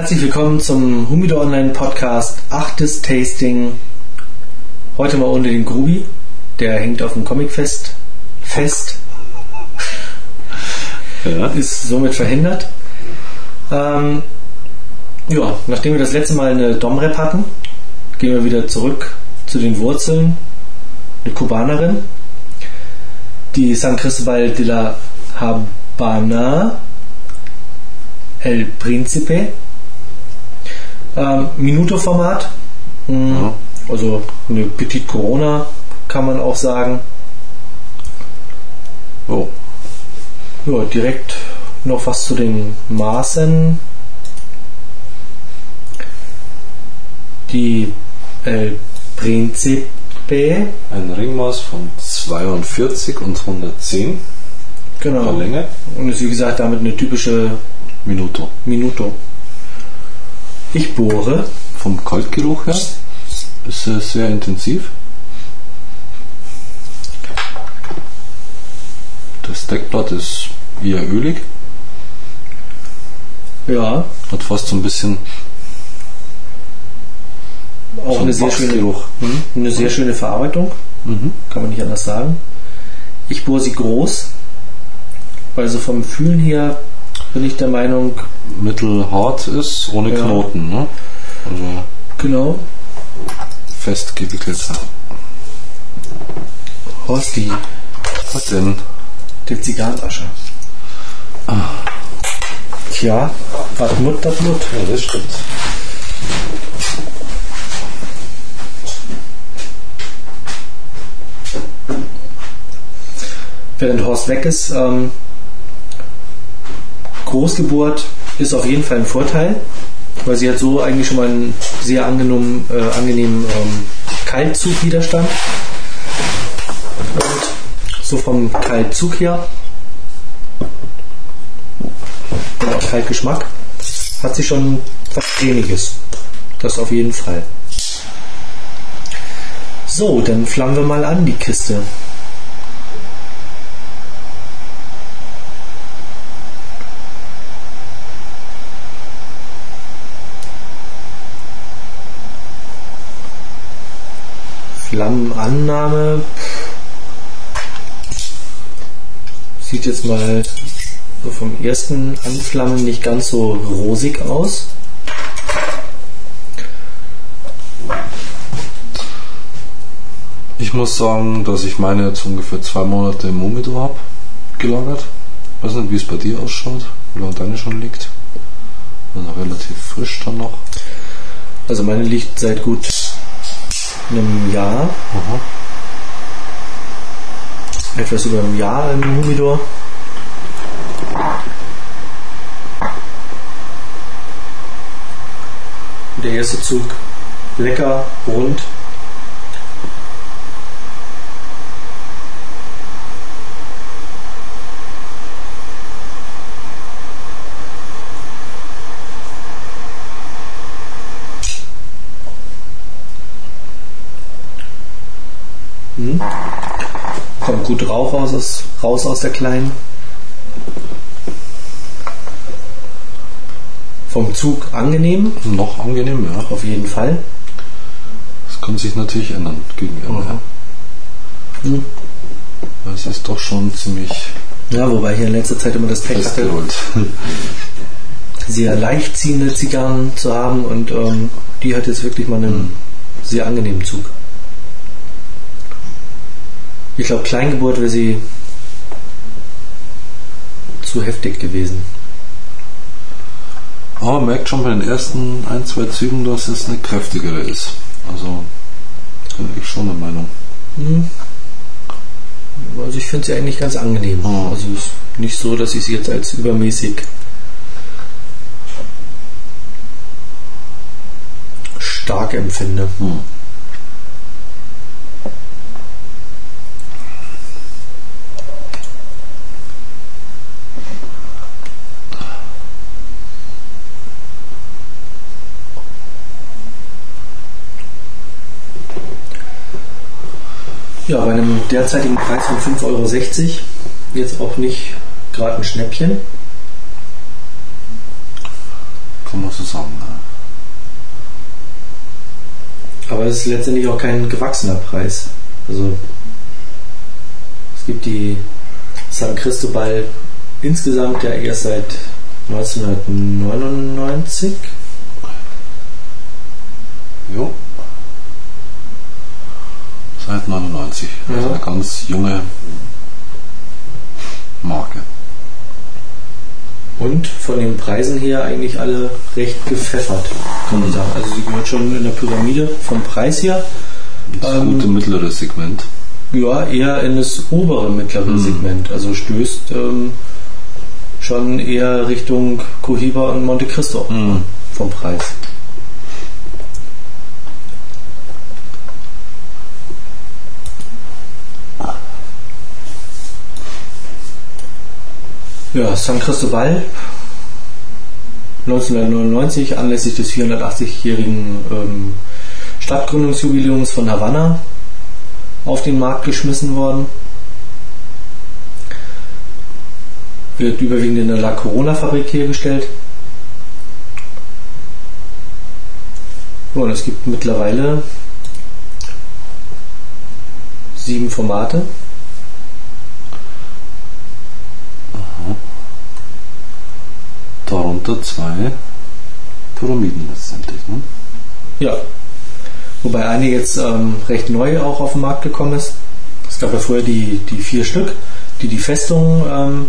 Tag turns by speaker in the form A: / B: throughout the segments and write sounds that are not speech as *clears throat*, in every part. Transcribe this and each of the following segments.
A: Herzlich willkommen zum Humidor Online Podcast achtes Tasting. Heute mal ohne den Grubi, der hängt auf dem Comicfest fest.
B: Ja.
A: Ist somit verhindert. Ähm, ja, nachdem wir das letzte Mal eine Dom-Rap hatten, gehen wir wieder zurück zu den Wurzeln. Eine Kubanerin, die San Cristobal de la Habana, El Príncipe, ähm, Minuto-Format, Mhm.
B: Ja.
A: also eine Petit Corona kann man auch sagen.
B: Oh,
A: Ja, direkt noch was zu den Maßen. Die El Príncipe,
B: ein Ringmaß von 42 und 110
A: genau.
B: Länge.
A: Und ist wie gesagt damit eine typische
B: Minuto.
A: Minuto. Ich bohre.
B: Vom Kaltgeruch her ist es sehr intensiv. Das Deckblatt ist eher ölig,
A: Ja,
B: hat fast so ein bisschen
A: auch
B: so
A: eine sehr schöne. Hm, eine sehr schöne Verarbeitung.
B: Mhm.
A: Kann man nicht anders sagen. Ich bohre sie groß, weil so vom Fühlen her bin ich der Meinung,
B: Mittelhart ist, ohne
A: Ja.
B: Knoten. Ne? Also
A: genau,
B: fest gewickelt.
A: Horsti,
B: Was denn?
A: der Zigarrenascher. Tja, was Mut, das Mut.
B: Ja, das stimmt.
A: Während Horst weg ist, ähm, Großgeburt ist auf jeden Fall ein Vorteil, weil sie hat so eigentlich schon mal einen sehr angenehmen, äh, angenehmen ähm, Kaltzugwiderstand. Und so vom Kaltzug her auch Kaltgeschmack hat sie schon was Cremiges. Das auf jeden Fall. So, dann flammen wir mal an die Kiste. Flammenannahme sieht jetzt mal so vom ersten Anflammen nicht ganz so rosig aus.
B: Ich muss sagen, dass ich meine jetzt ungefähr zwei Monate im Momidor habe gelagert. Weiß nicht, wie es bei dir ausschaut, wie lange deine schon liegt. Also relativ frisch dann noch.
A: Also meine liegt seit gut einem Jahr,
B: Aha.
A: etwas über einem Jahr im Humidor. Der erste Zug lecker, rund. Kommt gut Rauch raus, aus- raus aus der kleinen. Vom Zug angenehm,
B: Noch angenehm, ja.
A: auf jeden Fall.
B: Das kann sich natürlich ändern gegen Ende.
A: Hm.
B: Weil Es ist doch schon ziemlich
A: Ja, wobei ich in letzter Zeit immer das Pech hatte, *laughs* sehr leicht ziehende Zigarren zu haben und ähm, die hat jetzt wirklich mal einen sehr angenehmen Zug. Ich glaube, Kleingeburt wäre sie zu heftig gewesen.
B: Aber man merkt schon bei den ersten ein, zwei Zügen, dass es eine kräftigere ist. Also bin ich schon der Meinung.
A: Hm. Also ich finde sie eigentlich ganz angenehm.
B: Oh.
A: Also es ist nicht so, dass ich sie jetzt als übermäßig stark empfinde.
B: Hm.
A: Ja, bei einem derzeitigen Preis von 5,60 Euro jetzt auch nicht gerade ein Schnäppchen.
B: Kann man so sagen. Ne?
A: Aber es ist letztendlich auch kein gewachsener Preis. Also es gibt die San Cristobal insgesamt ja erst seit 1999.
B: Jo. Seit 99.
A: Ja.
B: Also eine ganz junge Marke.
A: Und von den Preisen her eigentlich alle recht gepfeffert, kann man sagen. Also sie gehört schon in der Pyramide vom Preis her.
B: Das
A: Ähm,
B: gute mittlere Segment.
A: Ja, eher in das obere mittlere
B: Mhm.
A: Segment. Also stößt ähm, schon eher Richtung Cohiba und Monte Cristo
B: Mhm.
A: vom Preis. Ja, San Cristobal 1999 anlässlich des 480-jährigen ähm, Stadtgründungsjubiläums von Havanna auf den Markt geschmissen worden. Wird überwiegend in der La Corona Fabrik hergestellt. Und es gibt mittlerweile sieben Formate.
B: Darunter zwei Pyramiden letztendlich. Ne?
A: Ja. Wobei eine jetzt ähm, recht neu auch auf den Markt gekommen ist. Es gab ja vorher die, die vier Stück, die die Festung ähm,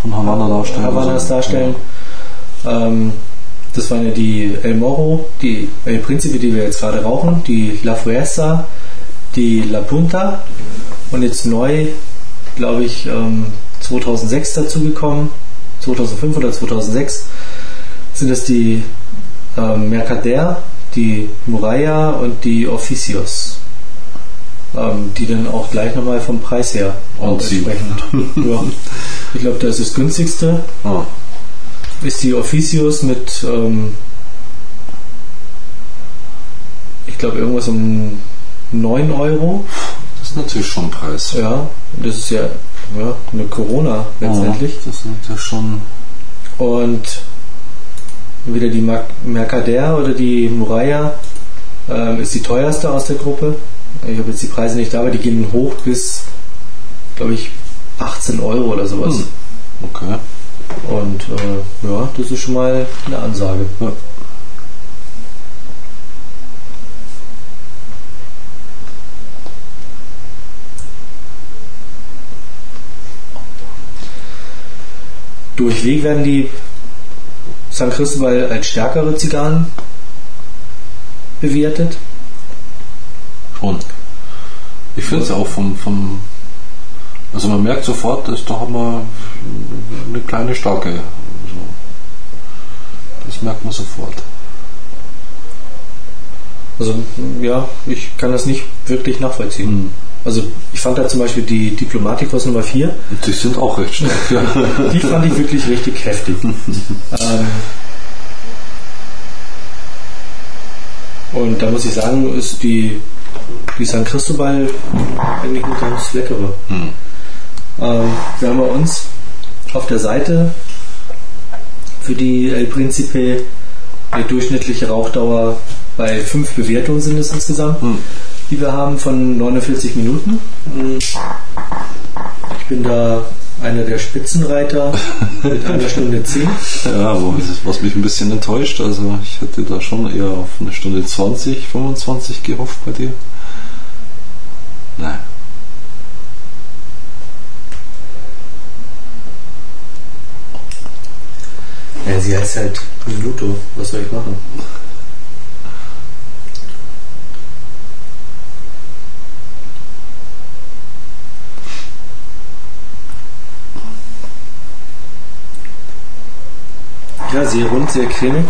B: Von Havanna darstellen.
A: Havanas darstellen. Ähm, das waren ja die El Moro, die El Principe, die wir jetzt gerade rauchen, die La Fuerza, die La Punta und jetzt neu, glaube ich, ähm, 2006 dazugekommen, 2005 oder 2006, sind es die ähm, Mercader, die Muralla und die Oficios. Ähm, die dann auch gleich nochmal vom Preis her
B: Und sie.
A: entsprechend. *laughs* ja. Ich glaube, das ist das günstigste
B: Ah,
A: ist die Officios mit, ähm, ich glaube, irgendwas um 9 Euro.
B: das ist natürlich schon ein Preis.
A: Ja, das ist ja, ja eine Corona letztendlich.
B: Ja, das ist natürlich schon.
A: Und wieder die Mer- Mercader oder die Muralla ähm, ist die teuerste aus der Gruppe. Ich habe jetzt die Preise nicht da, aber die gehen hoch bis, glaube ich, 18 Euro oder sowas.
B: Hm. Okay.
A: Und äh, ja, das ist schon mal eine Ansage.
B: Ja.
A: Durchweg werden die San Cristobal als stärkere Zigarren bewertet.
B: Schon. Ich finde es auch vom, vom. Also man merkt sofort, dass da haben wir eine kleine starke. Also das merkt man sofort.
A: Also ja, ich kann das nicht wirklich nachvollziehen.
B: Hm.
A: Also ich fand da zum Beispiel die Diplomaticos Nummer 4,
B: Und die sind auch recht stark. ja.
A: die fand ich wirklich richtig heftig. *laughs* ähm, und da muss ich sagen, ist die, die San Cristobal eigentlich eine ganz leckere.
B: Hm.
A: Ähm, wir haben bei uns auf der Seite für die El Principe eine durchschnittliche Rauchdauer bei fünf Bewertungen sind es insgesamt,
B: Hm.
A: Die wir haben von 49 Minuten. Ich bin da einer der Spitzenreiter mit einer Stunde 10.
B: Ja, aber was mich ein bisschen enttäuscht, also ich hätte da schon eher auf eine Stunde 20, 25 gehofft bei dir. Nein.
A: Ja, sie heißt halt Minuto. Was soll ich machen? Ja, sehr rund, sehr cremig.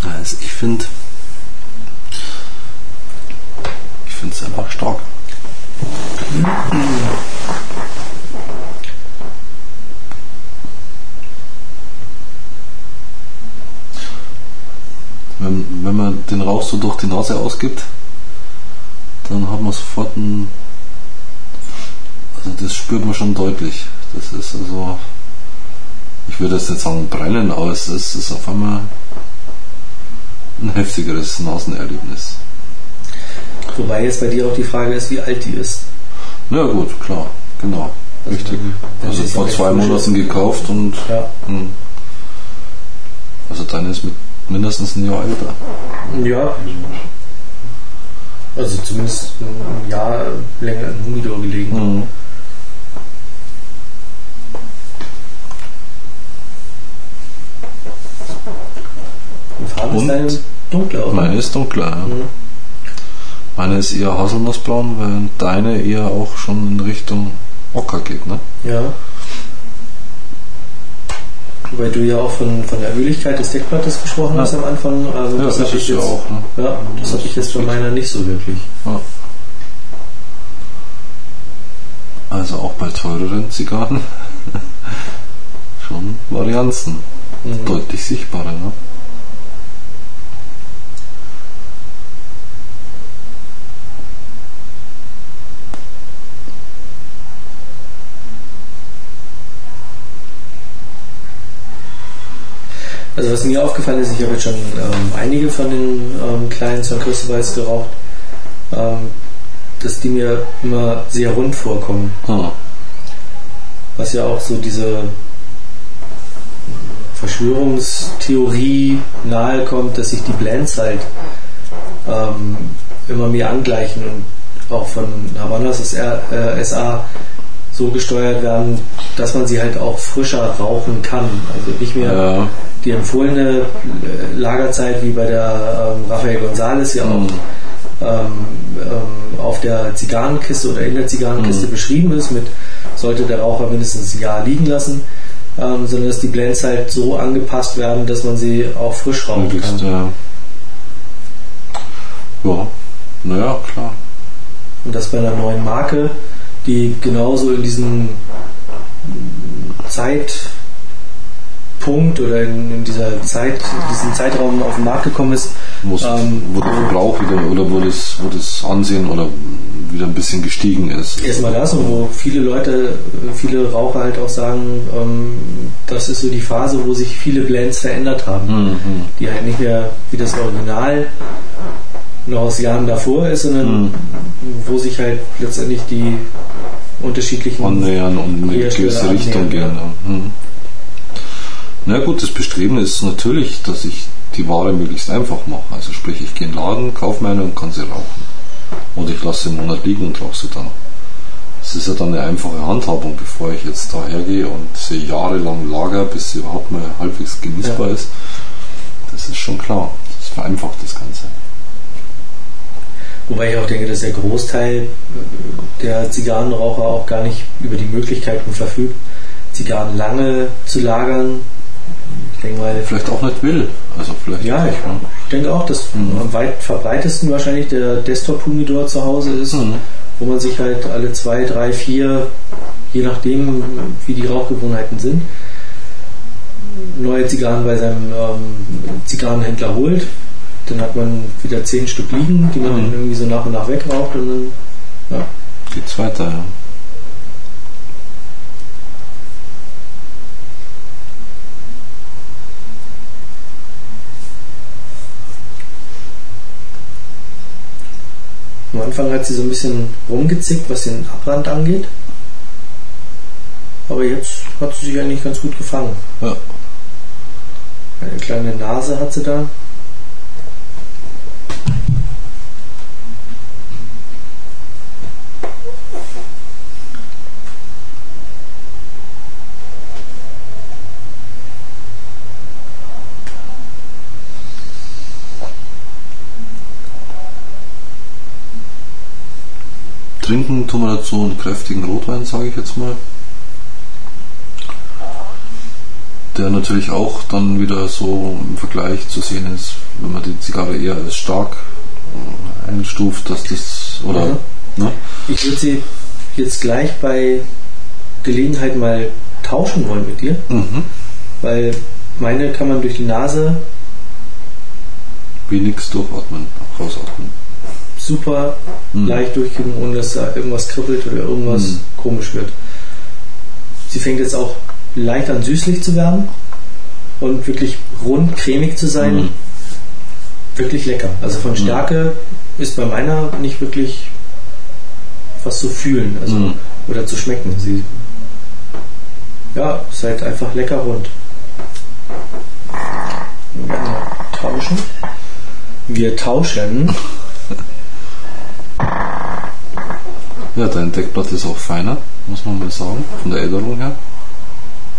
B: Also ich finde, ich finde es einfach stark. Wenn, wenn man den Rauch so durch die Nase ausgibt, dann hat man sofort ein. Also das spürt man schon deutlich. Das ist also ich würde jetzt nicht sagen brennen, aber es ist, ist auf einmal ein heftigeres Nasenerlebnis.
A: Wobei jetzt bei dir auch die Frage ist, wie alt die ist.
B: Na gut, klar, genau.
A: Also
B: Richtig. Also vor zwei Monaten gekauft und
A: Ja.
B: hm. also deine ist mit mindestens ein Jahr älter.
A: Ja. Also zumindest ein Jahr länger im Humidor gelegen.
B: Mhm.
A: Farbe
B: Und?
A: ist eine dunkle, oder?
B: Meine ist dunkler. Ja.
A: Mhm.
B: Meine ist eher Haselnussbraun, während deine eher auch schon in Richtung Ocker geht, ne?
A: Ja. Weil du ja auch von, von der Öligkeit des Deckblattes gesprochen
B: Ja.
A: hast am Anfang. Also
B: Ja,
A: das
B: das
A: ich
B: ja
A: jetzt,
B: auch, ne?
A: Ja, das habe ich jetzt von meiner nicht so wirklich.
B: Ja. Also auch bei teureren Zigarren *laughs* schon Varianzen.
A: Mhm.
B: Deutlich sichtbarer, ne?
A: Also was mir aufgefallen ist, ich habe jetzt schon ähm, einige von den ähm, kleinen Sir Christopher's geraucht, ähm, dass die mir immer sehr rund vorkommen.
B: Ah,
A: Was ja auch so diese Verschwörungstheorie nahe kommt, dass sich die Blends halt ähm, immer mehr angleichen und auch von Havanas SR, äh, SA so gesteuert werden, dass man sie halt auch frischer rauchen kann. Also nicht mehr
B: ja.
A: Die empfohlene äh, Lagerzeit wie bei der ähm, Rafael González ja auch
B: Mhm.
A: ähm, ähm, auf der Zigarrenkiste oder in der Zigarrenkiste
B: Mhm.
A: beschrieben ist, mit sollte der Raucher mindestens ein Jahr liegen lassen, ähm, sondern dass die Blends halt so angepasst werden, dass man sie auch frisch rauchen
B: Möglichst,
A: kann.
B: ja. Ja, naja, klar.
A: Und das bei einer neuen Marke, die genauso in diesen Zeitpunkt oder in, dieser Zeit, diesen Zeitraum auf den Markt gekommen ist,
B: Wo, es-
A: Ähm,
B: wo der Verbrauch wieder oder wo das, wo das Ansehen oder wieder ein bisschen gestiegen ist.
A: Erstmal das und wo viele Leute, viele Raucher halt auch sagen, ähm, das ist so die Phase, wo sich viele Blends verändert haben.
B: Mhm.
A: Die halt nicht mehr wie das Original noch aus Jahren davor ist, sondern
B: Mhm.
A: wo sich halt letztendlich die unterschiedlichen
B: annähern und in eine gewisse Richtung. Ja. Mhm. Na gut, das Bestreben ist natürlich, dass ich die Ware möglichst einfach mache. Also sprich, ich gehe in den Laden, kaufe meine und kann sie rauchen. Oder ich lasse sie einen Monat liegen und rauche sie dann. Das ist ja dann eine einfache Handhabung, bevor ich jetzt da hergehe und sie jahrelang lager, bis sie überhaupt mal halbwegs genießbar
A: Ja.
B: ist. Das ist schon klar. Das vereinfacht das Ganze.
A: Wobei ich auch denke, dass der Großteil der Zigarrenraucher auch gar nicht über die Möglichkeiten verfügt, Zigarren lange zu lagern. Ich denke mal,
B: Vielleicht auch nicht will. Also vielleicht
A: ja, ich denke auch, dass
B: Mhm.
A: am weit verbreitesten wahrscheinlich der Desktop-Humidor zu Hause ist,
B: Mhm.
A: wo man sich halt alle zwei, drei, vier, je nachdem, wie die Rauchgewohnheiten sind, neue Zigarren bei seinem ähm, Zigarrenhändler holt. Dann hat man wieder zehn Stück liegen, die man
B: Mhm.
A: dann irgendwie so nach und nach wegraucht und dann ja,
B: geht's weiter. Ja.
A: Am Anfang hat sie so ein bisschen rumgezickt, was den Abrand angeht. Aber jetzt hat sie sich eigentlich ganz gut gefangen.
B: Ja.
A: Eine kleine Nase hat sie da.
B: Trinken tun wir dazu einen kräftigen Rotwein, sage ich jetzt mal. Der natürlich auch dann wieder so im Vergleich zu sehen ist, wenn man die Zigarre eher als stark äh, einstuft, dass das, oder,
A: Mhm.
B: ne?
A: Ich würde sie jetzt gleich bei Gelegenheit mal tauschen wollen mit dir,
B: Mhm.
A: weil meine kann man durch die Nase
B: nix durchatmen, rausatmen.
A: Super
B: Mhm.
A: leicht durchkriegen, ohne dass da irgendwas kribbelt oder irgendwas
B: Mhm.
A: komisch wird. Sie fängt jetzt auch leicht an süßlich zu werden und wirklich rund cremig zu sein.
B: Mhm.
A: Wirklich lecker. Also von Stärke ist bei meiner nicht wirklich was zu fühlen also,
B: Mhm.
A: oder zu schmecken. Sie, ja, ist halt einfach lecker rund. Wir tauschen. Wir tauschen.
B: Ja, dein Deckblatt ist auch feiner, muss man mal sagen, von der Älterung her.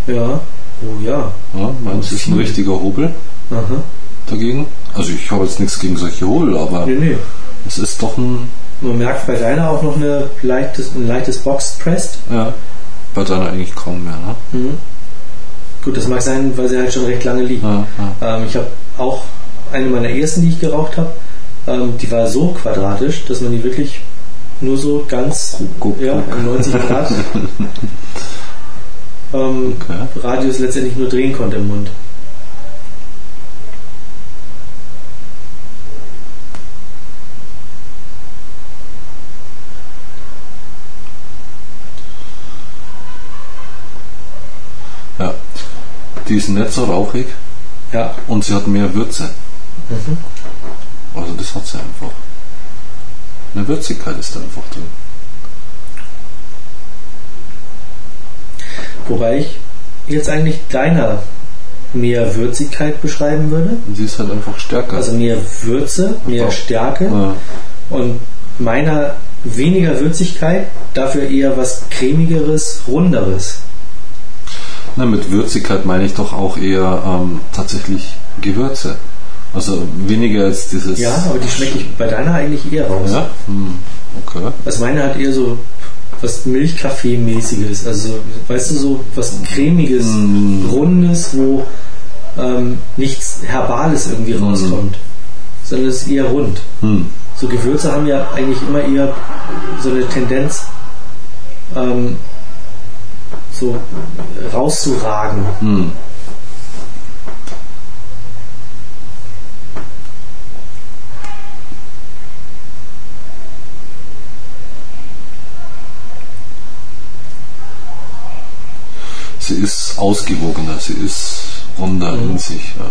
A: Ja. Oh ja.
B: Ja, meins ist ein richtiger Hobel
A: Aha.
B: dagegen. Also ich habe jetzt nichts gegen solche Hobel, aber
A: Nee, nee.
B: es ist doch ein,
A: Man merkt bei deiner auch noch eine leichtes, ein leichtes Box-Pressed.
B: ja, bei deiner eigentlich kaum mehr, ne?
A: Mhm. Gut, das mag sein, weil sie halt schon recht lange liegt.
B: Ja, ja.
A: Ähm, ich habe auch eine meiner ersten, die ich geraucht habe, ähm, die war so quadratisch, dass man die wirklich nur so ganz
B: Guck,
A: ja,
B: guck.
A: in 90 Grad *laughs* ähm,
B: Okay.
A: Radius letztendlich nur drehen konnte im Mund.
B: ja. Die ist nicht so rauchig
A: Ja.
B: und sie hat mehr Würze.
A: Mhm.
B: Also das hat sie einfach. Eine Würzigkeit ist da einfach drin.
A: Wobei ich jetzt eigentlich deiner mehr Würzigkeit beschreiben würde.
B: Sie ist halt einfach stärker.
A: Also mehr Würze, mehr
B: Einfach.
A: Stärke.
B: ja.
A: Und meiner weniger Würzigkeit, dafür eher was cremigeres, runderes.
B: Na, mit Würzigkeit meine ich doch auch eher ähm, tatsächlich Gewürze. Also weniger als dieses.
A: Ja, aber die schmecke ich bei deiner eigentlich eher raus.
B: Ja? Hm, okay.
A: Also meine hat eher so was Milchkaffee-mäßiges. Also, weißt du, so was cremiges,
B: Mm.
A: rundes, wo ähm, nichts Herbales irgendwie rauskommt. Sondern es ist eher rund.
B: Hm.
A: So Gewürze haben ja eigentlich immer eher so eine Tendenz, ähm, so rauszuragen.
B: Sie ist ausgewogener, sie ist runder in sich. Ja.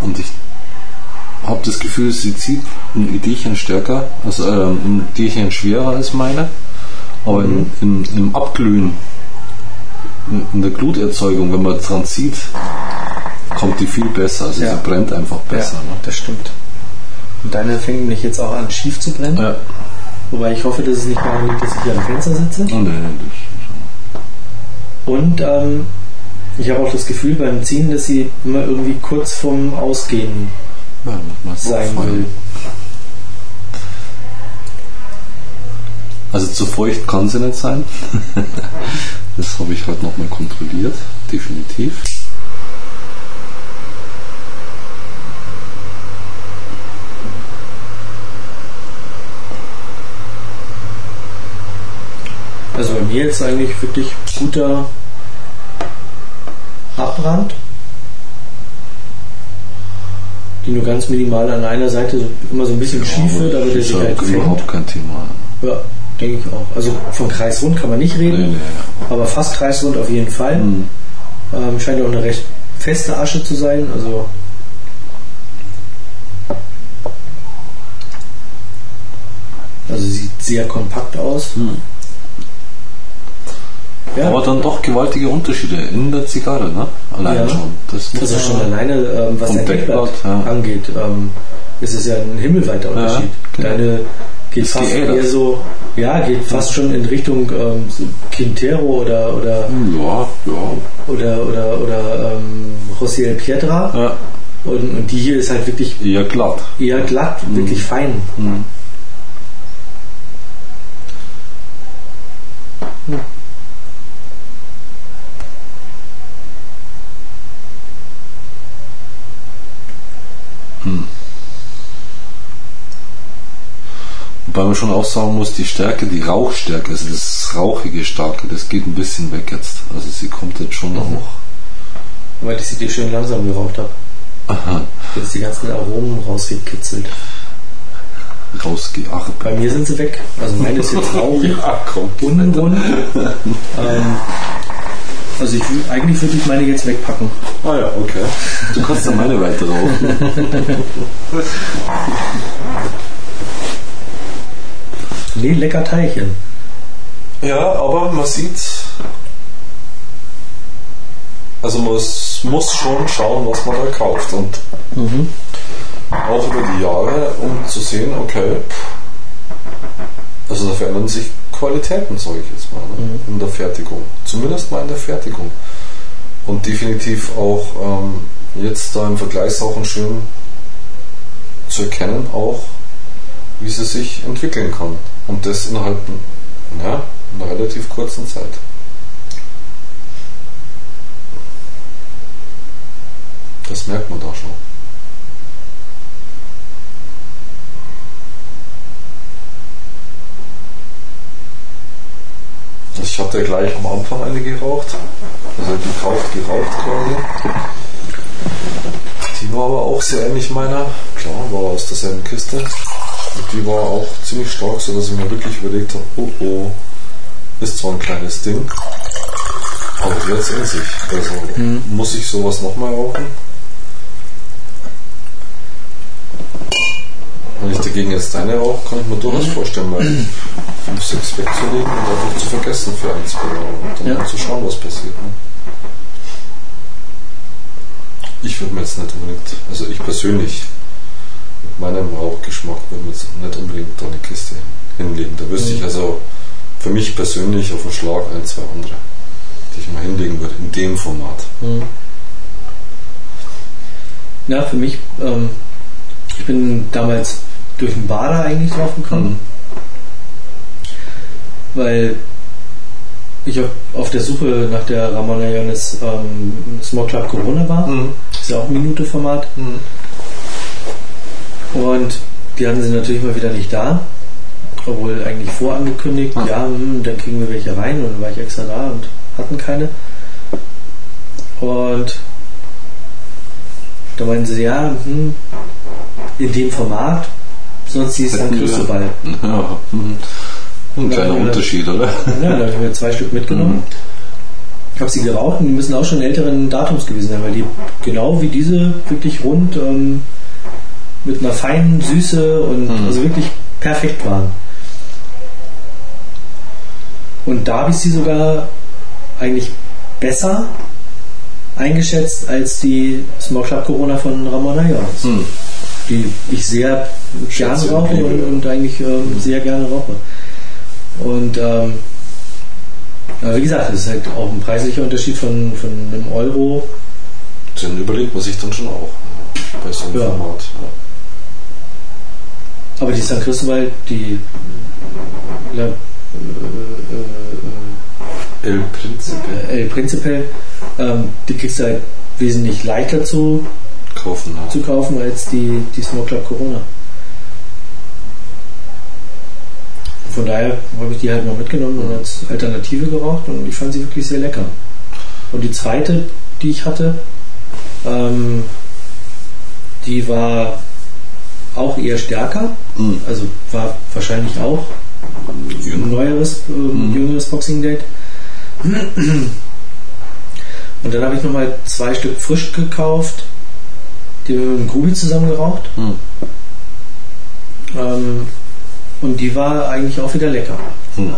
B: Und ich habe das Gefühl, sie zieht ein Ideenchen stärker, also ähm, ein Ideenchen schwerer als meine. Aber im, im, im Abglühen, in, in der Gluterzeugung, wenn man dran zieht, kommt die viel besser. Also
A: Ja.
B: sie brennt einfach besser.
A: ja, das stimmt. Und deine fängt nämlich jetzt auch an schief zu brennen.
B: Ne? Ja.
A: Wobei ich hoffe, dass es nicht daran liegt, dass ich hier am Fenster sitze.
B: Oh, nee, nee,
A: Und ähm, ich habe auch das Gefühl beim Ziehen, dass sie immer irgendwie kurz vorm Ausgehen
B: ja,
A: sein will.
B: Also zu feucht kann sie nicht sein. *laughs* das habe ich heute nochmal kontrolliert, definitiv.
A: Also bei mir jetzt eigentlich wirklich guter Abbrand. Die nur ganz minimal an einer Seite so, immer so ein bisschen schief wird, aber der sich
B: ja
A: halt fängt.
B: überhaupt kein Thema.
A: Ja, denke ich auch. Also von kreisrund kann man nicht reden,
B: Nee, nee, ja.
A: aber fast kreisrund auf jeden Fall.
B: Hm.
A: Ähm, scheint ja auch eine recht feste Asche zu sein. Also Also sieht sehr kompakt aus.
B: Hm.
A: Ja,
B: Aber dann doch gewaltige Unterschiede in der Zigarre, ne? Allein
A: Ja.
B: schon. Das muss
A: also schon alleine, ähm, was dein Deckblatt
B: ja.
A: angeht, ähm, ist es ja ein himmelweiter Unterschied.
B: genau.
A: Deine geht
B: Ist
A: fast eher so, ja, geht fast schon in Richtung ähm, Quintero oder oder oder oder oder ähm, José
B: ja.
A: Und, und die hier ist halt wirklich
B: Eher glatt.
A: eher glatt, wirklich fein.
B: Hm. Wobei man schon auch sagen muss, die Stärke, die Rauchstärke, also das rauchige Starke, das geht ein bisschen weg jetzt. Also sie kommt jetzt schon auch.
A: Weil ich sie dir schön langsam geraucht habe.
B: Aha.
A: Jetzt die ganzen Aromen rausgekitzelt.
B: rausgehe. Ach,
A: Bei mir sind sie weg. Also meine ist jetzt *laughs* rau,
B: ja, komm.
A: unrund. ähm, also ich, wü- eigentlich würde ich meine jetzt wegpacken.
B: Ah ja, okay. Du kannst dann meine weiter rauchen.
A: Nee, lecker Teilchen.
B: Ja, aber man sieht, also man muss schon schauen, was man da kauft. Und auch über die Jahre, um zu sehen, okay, also da verändern sich Qualitäten, sage ich jetzt mal, ne? in der Fertigung. Zumindest mal in der Fertigung. Und definitiv auch ähm, jetzt da im Vergleichsrauchen schön zu erkennen, auch wie sie sich entwickeln kann. Und das innerhalb ja, einer relativ kurzen Zeit. Das merkt man da schon. Ich hatte gleich am Anfang eine geraucht, also gekauft, geraucht quasi. Die war aber auch sehr ähnlich meiner, klar, war aus derselben Kiste. Und die war auch ziemlich stark, sodass ich mir wirklich überlegt habe, oh oh, ist zwar ein kleines Ding, aber die hat in sich. Also muss ich sowas nochmal rauchen? Wenn ich dagegen jetzt deine rauche, kann ich mir durchaus vorstellen, mal 5, 6 wegzulegen und einfach zu vergessen für ein, zwei Jahre und dann
A: Ja.
B: mal zu schauen, was passiert. Ne? Ich würde mir jetzt nicht unbedingt, also ich persönlich, mit meinem Rauchgeschmack würde mir jetzt nicht unbedingt da eine Kiste hinlegen. Da wüsste ich also für mich persönlich auf den Schlag ein, zwei andere, die ich mal hinlegen würde, in dem Format.
A: Ja, für mich, ähm, ich bin damals durch den Bader eigentlich drauf gekommen, weil ich auf, der Suche nach der Ramona Jones ähm, Small Club Corona war.
B: Mhm.
A: Ist ja auch ein Minute-Format. Und die hatten sie natürlich mal wieder nicht da. Obwohl eigentlich vorangekündigt,
B: Ah.
A: ja, hm, dann kriegen wir welche rein. Und dann war ich extra da und hatten keine. Und da meinten sie, ja, hm, in dem Format, sonst hieß es dann Cristobal.
B: Ja, mhm. ein kleiner
A: ja.
B: Unterschied, oder?
A: Ja, da habe ich mir zwei Stück mitgenommen. Ich habe sie geraucht und die müssen auch schon älteren Datums gewesen sein, weil die genau wie diese wirklich rund ähm, mit einer feinen Süße und also wirklich perfekt waren. Und da habe ich sie sogar eigentlich besser eingeschätzt als die Smoke Club Corona von Ramon Ayers,
B: Hm.
A: die ich sehr gerne rauche und,
B: ja.
A: und eigentlich ähm, sehr gerne rauche. Und ähm, wie gesagt, es ist halt auch ein preislicher Unterschied von, von einem Euro.
B: Den überlegt man sich dann schon auch ja, bei so einem
A: Ja.
B: Format.
A: Aber die San Cristobal, die La, äh,
B: Ja. El Principe
A: äh, El Principe, ähm, die kriegst du halt wesentlich leichter zu,
B: kaufen. Ja.
A: zu kaufen als die, die Smoke Club Corona. Von daher habe ich die halt mal mitgenommen und als Alternative geraucht und ich fand sie wirklich sehr lecker. Und die zweite, die ich hatte, ähm, die war auch eher stärker,
B: Mhm.
A: also war wahrscheinlich auch ein neueres, ähm, jüngeres Boxing Date. Und dann habe ich nochmal zwei Stück frisch gekauft, die wir mit dem Grubi zusammen geraucht.
B: Mhm.
A: Ähm, und die war eigentlich auch wieder lecker.
B: Hm.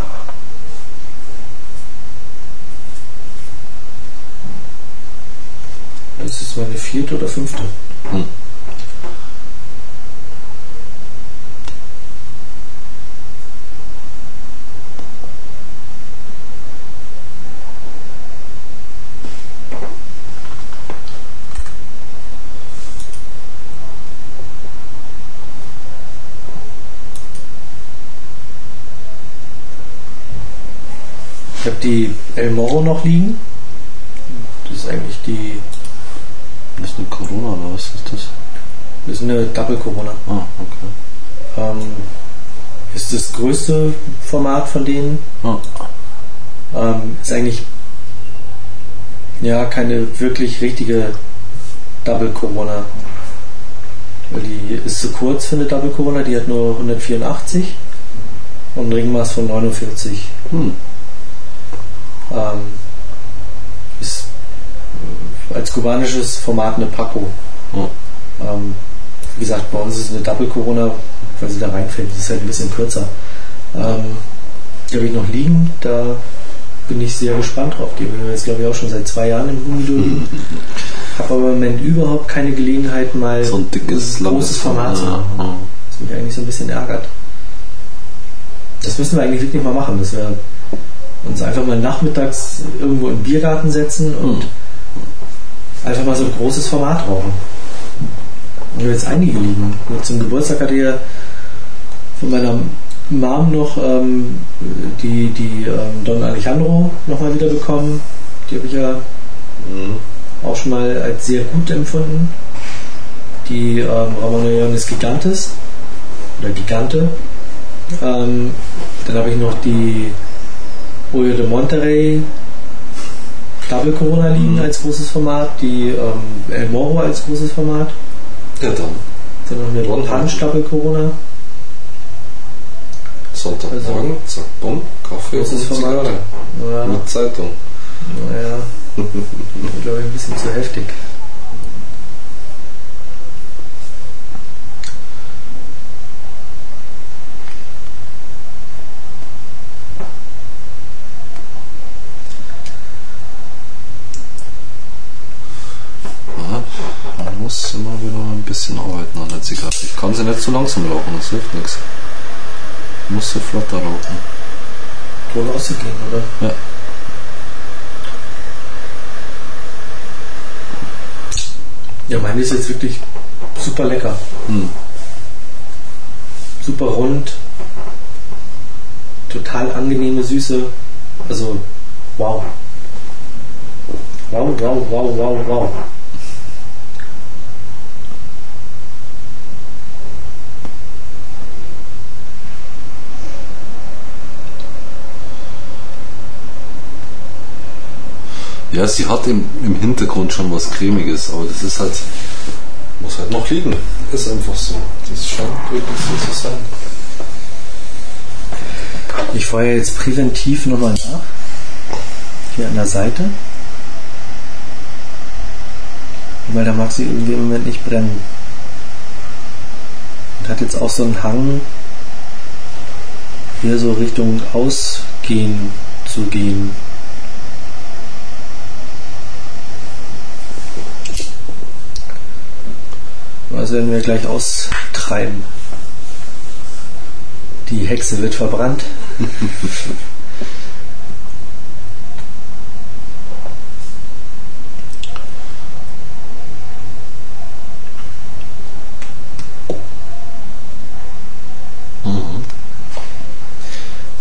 A: Das ist meine vierte oder fünfte.
B: Hm.
A: Habe die El Moro noch liegen. Das ist eigentlich die,
B: Das ist eine Corona oder was ist das?
A: das ist eine Double Corona.
B: Ah, okay.
A: Ähm, ist das größte Format von denen.
B: Ah.
A: Ähm, ist eigentlich ja keine wirklich richtige Double Corona. Weil die ist zu kurz für eine Double Corona, die hat nur 184 und ein Ringmaß von 49.
B: Hm.
A: Ähm, ist äh, als kubanisches Format eine Paco.
B: Oh.
A: Ähm, wie gesagt, bei uns ist es eine Double Corona, weil sie da reinfällt. Das ist halt ein bisschen kürzer. Ähm, die habe ich noch liegen, da bin ich sehr gespannt drauf. Die haben wir jetzt, glaube ich, auch schon seit zwei Jahren im Humidor. *laughs* Habe aber im Moment überhaupt keine Gelegenheit, mal
B: So ein dickes,
A: ein großes Format zu machen.
B: Ja, ja.
A: Was mich eigentlich so ein bisschen ärgert. Das müssen wir eigentlich wirklich mal machen, dass wir uns einfach mal nachmittags irgendwo im Biergarten setzen und
B: Hm.
A: einfach mal so ein großes Format rauchen. Und jetzt einige liegen. Zum Geburtstag hatte ja von meiner Mom noch ähm, die, die ähm, Don Alejandro nochmal wieder bekommen. Die habe ich ja
B: Mhm.
A: auch schon mal als sehr gut empfunden. Die ähm, Ramoneones Gigantes oder Gigante. Ähm, dann habe ich noch die Oyo de Monterrey Double Corona liegen
B: Mhm.
A: als großes Format, die ähm, El Moro als großes Format,
B: Ja, dann.
A: dann noch eine
B: Wann
A: Punch
B: haben
A: Double Corona.
B: Sonntagmorgen, zack, bumm, Kaffee
A: Also,
B: und
A: Format.
B: Zigarre.
A: Ja,
B: Mit Zeitung.
A: naja, *laughs* glaube ich ein bisschen zu heftig.
B: Ja, man muss immer wieder ein bisschen arbeiten an der Zigarre. Ich kann sie nicht zu langsam rauchen, das hilft nichts. Ich muss sie flotter rauchen.
A: Wohl auszugehen, oder?
B: Ja.
A: Ja, meine ist jetzt wirklich super lecker.
B: Hm.
A: Super rund. Total angenehme Süße. Also, wow. Wow, wow, wow, wow, wow.
B: Ja, sie hat im, im Hintergrund schon was Cremiges, aber das ist halt, muss halt noch liegen. Ist einfach so. Das scheint wirklich so zu sein.
A: Ich feuere jetzt präventiv nochmal nach. Hier an der Seite. Weil da mag sie irgendwie im Moment nicht brennen. Und hat jetzt auch so einen Hang, hier so Richtung Ausgehen zu gehen. Das werden wir gleich austreiben. Die Hexe wird verbrannt. *laughs*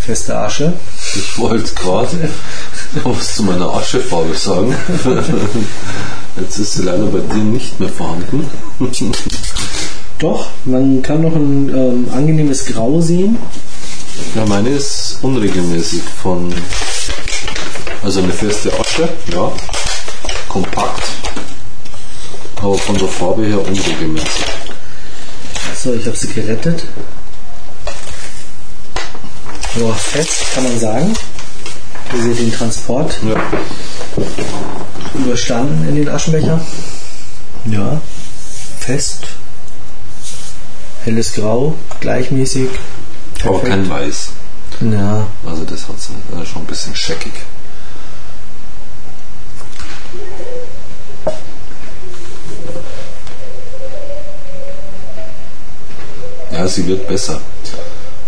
A: Feste Asche.
B: Ich wollte gerade *laughs* was zu meiner Aschefarbe sagen. *laughs* Jetzt ist sie leider bei dir nicht mehr vorhanden. *laughs*
A: Doch, man kann noch ein ähm, angenehmes Grau sehen.
B: Ja, meine ist unregelmäßig von, also eine feste Asche, ja, kompakt, aber von der Farbe her unregelmäßig.
A: So, ich habe sie gerettet. Ja, fest kann man sagen. Ihr seht den Transport
B: Ja,
A: überstanden in den Aschenbecher. Ja, fest. Helles Grau, gleichmäßig.
B: aber
A: Perfekt.
B: kein Weiß.
A: Ja,
B: Also das hat äh, schon ein bisschen scheckig. Ja, sie wird besser.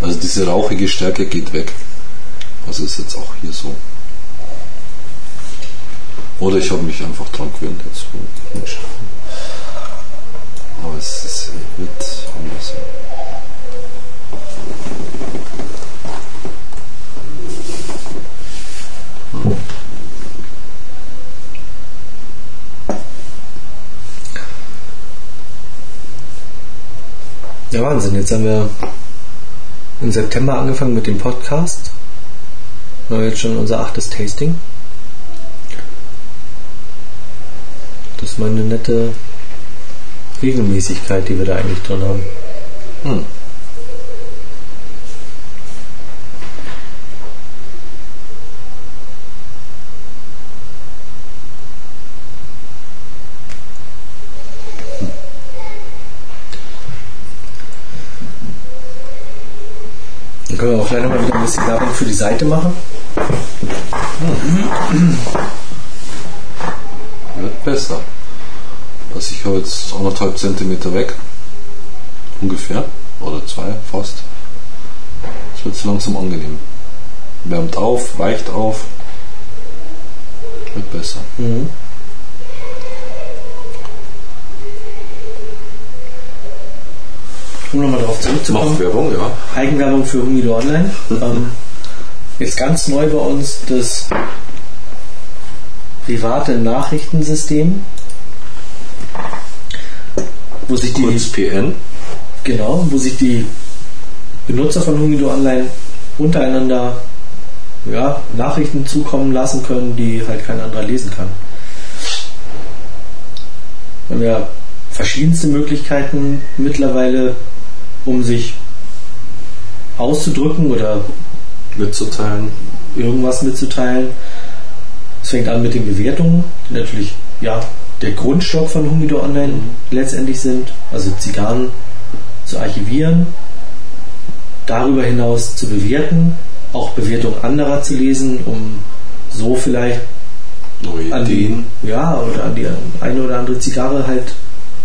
B: Also diese rauchige Stärke geht weg. Also ist jetzt auch hier so. Oder ich habe mich einfach dran gewöhnt jetzt. Aber es, es wird anders.
A: ja Wahnsinn. Jetzt haben wir im September angefangen mit dem Podcast. Jetzt schon unser achtes Tasting. Das ist mal eine nette Regelmäßigkeit, die wir da eigentlich drin haben.
B: Hm.
A: Dann können wir auch gleich nochmal wieder ein bisschen Werbung für die Seite machen.
B: Wird besser. Also ich habe jetzt anderthalb Zentimeter weg. Ungefähr. Oder zwei, fast. Es wird so langsam angenehm. Wärmt auf, weicht auf. Wird besser.
A: Mhm. Um nochmal darauf zurückzukommen.
B: Werbung, ja.
A: Eigenwerbung für Humido Online. *laughs* ähm, ist ganz neu bei uns das private Nachrichtensystem, wo sich die
B: Kurz PN.
A: genau, wo sich die Benutzer von Humido Online untereinander ja, Nachrichten zukommen lassen können, die halt kein anderer lesen kann. Wir haben ja verschiedenste Möglichkeiten mittlerweile, um sich auszudrücken oder
B: Mitzuteilen.
A: irgendwas mitzuteilen. Es fängt an mit den Bewertungen, die natürlich ja, der Grundstock von Humido Online letztendlich sind, also Zigarren zu archivieren, darüber hinaus zu bewerten, auch Bewertungen anderer zu lesen, um so vielleicht
B: Neue
A: an
B: Ideen.
A: die, ja, oder an die eine oder andere Zigarre halt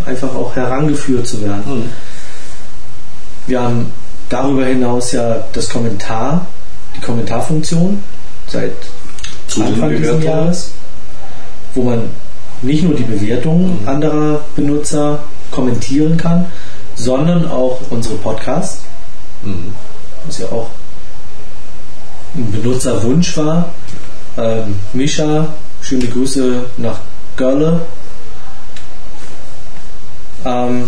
A: einfach auch herangeführt zu werden.
B: Hm.
A: Wir haben darüber hinaus ja das Kommentar, die Kommentarfunktion seit
B: Zu
A: Anfang dieses. Jahres, wo man nicht nur die Bewertungen anderer Benutzer kommentieren kann, sondern auch unsere Podcasts,
B: Mhm.
A: was ja auch ein Benutzerwunsch war. Ähm, Mischa, schöne Grüße nach Görle. Ähm,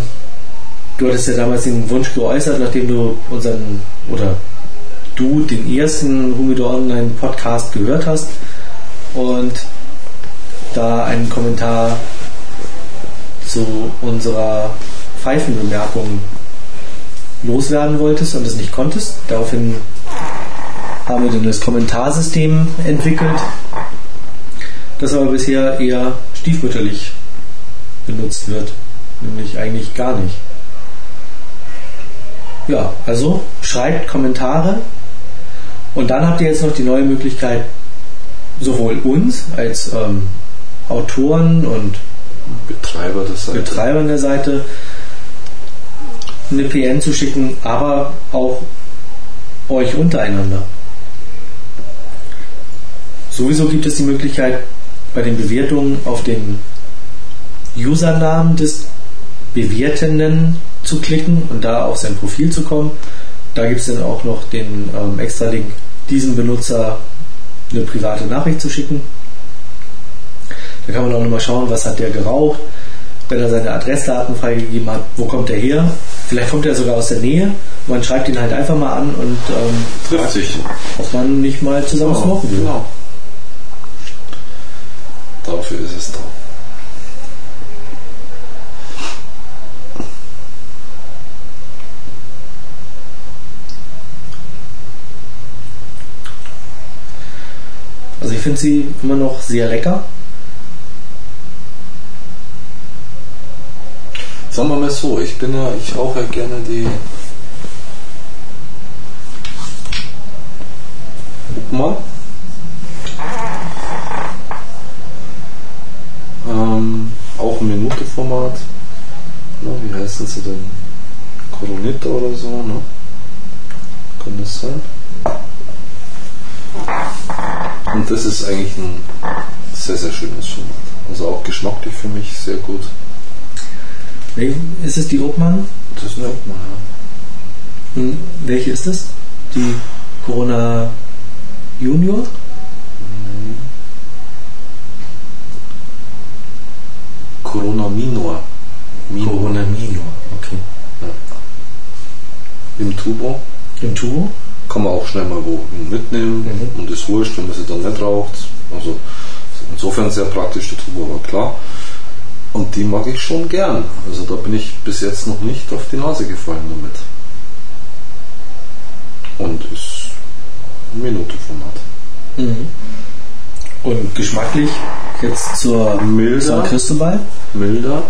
A: du hattest ja damals den Wunsch geäußert, nachdem du unseren oder du den ersten Humidor Online Podcast gehört hast und da einen Kommentar zu unserer Pfeifenbemerkung loswerden wolltest und es nicht konntest. Daraufhin haben wir dann das Kommentarsystem entwickelt, das aber bisher eher stiefmütterlich benutzt wird, nämlich eigentlich gar nicht. Ja, also schreibt Kommentare und dann habt ihr jetzt noch die neue Möglichkeit, sowohl uns als ähm, Autoren und
B: Betreiber.
A: Betreibern der Seite eine PN zu schicken, aber auch euch untereinander. Sowieso gibt es die Möglichkeit, bei den Bewertungen auf den Usernamen des Bewertenden zu klicken und da auf sein Profil zu kommen. Da gibt es dann auch noch den ähm, extra Link, diesem Benutzer eine private Nachricht zu schicken. Da kann man auch nochmal schauen, was hat der geraucht, wenn er seine Adressdaten freigegeben hat, wo kommt er her. Vielleicht kommt er sogar aus der Nähe. Man schreibt ihn halt einfach mal an und ähm,
B: Trifft sich.
A: ob man nicht mal zusammen smoken will.
B: Genau. Dafür ist es da.
A: Also ich finde sie immer noch sehr lecker.
B: Sagen wir mal so, ich bin ja, ich rauche ja gerne die Uppmann. Ähm, auch ein Minute-Format. Na, wie heißen sie denn? Coronita oder so, ne? Kann das sein? Und das ist eigentlich ein sehr, sehr schönes Format. Also auch geschmacklich für mich sehr gut.
A: Ist es die Obmann?
B: Das ist eine Uppmann, ja.
A: Hm, Welche ist es? Die Corona Junior?
B: Corona Minor. Minor.
A: Corona Minor, okay.
B: Im Tubo.
A: Im Tubo?
B: Kann man auch schnell mal wo mitnehmen
A: Mhm.
B: und ist wurscht, wenn man sie dann nicht raucht. Also insofern sehr praktisch der Tubo, aber klar. Und die mag ich schon gern. Also da bin ich bis jetzt noch nicht auf die Nase gefallen damit. Und ist ein Minuto-Format.
A: Mhm. Und geschmacklich jetzt zur
B: Milder.
A: San Cristobal?
B: Milder,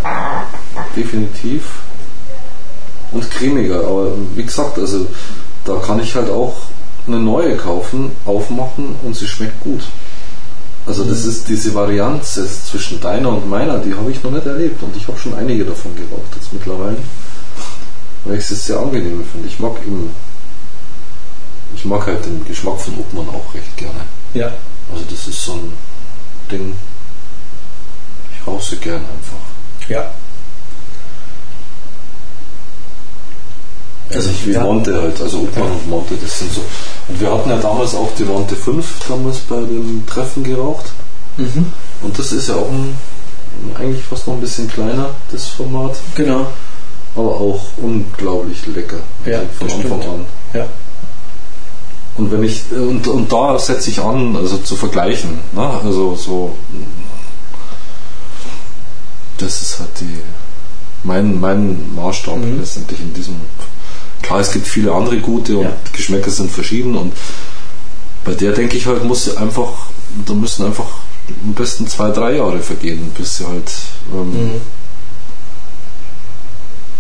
B: definitiv. Und cremiger. Aber wie gesagt, also da kann ich halt auch eine neue kaufen, aufmachen und sie schmeckt gut. Also das ist diese Varianz jetzt zwischen deiner und meiner, die habe ich noch nicht erlebt und ich habe schon einige davon geraucht jetzt mittlerweile, weil ich es sehr angenehm finde. Ich mag eben, ich mag halt den Geschmack von Obmann auch recht gerne.
A: Ja.
B: Also das ist so ein Ding, ich rauche sie gern einfach.
A: Ja.
B: Also ich wie
A: ja.
B: Monte halt, also Obmann und Monte, das sind so. Und wir hatten ja damals auch die Monte 5 damals bei dem Treffen geraucht.
A: Mhm.
B: Und das ist ja auch ein, eigentlich fast noch ein bisschen kleiner, das Format,
A: Genau.
B: aber auch unglaublich lecker.
A: Ja,
B: Also von Anfang an.
A: Ja.
B: Und wenn ich und, und da setze ich an, also zu vergleichen. Ne? Also so das ist halt die mein, mein Maßstab
A: Mhm.
B: letztendlich in diesem. Klar, es gibt viele andere gute und
A: Ja.
B: Geschmäcker sind verschieden und bei der denke ich halt, muss sie einfach, da müssen einfach am besten zwei, drei Jahre vergehen, bis sie halt ähm,
A: Mhm.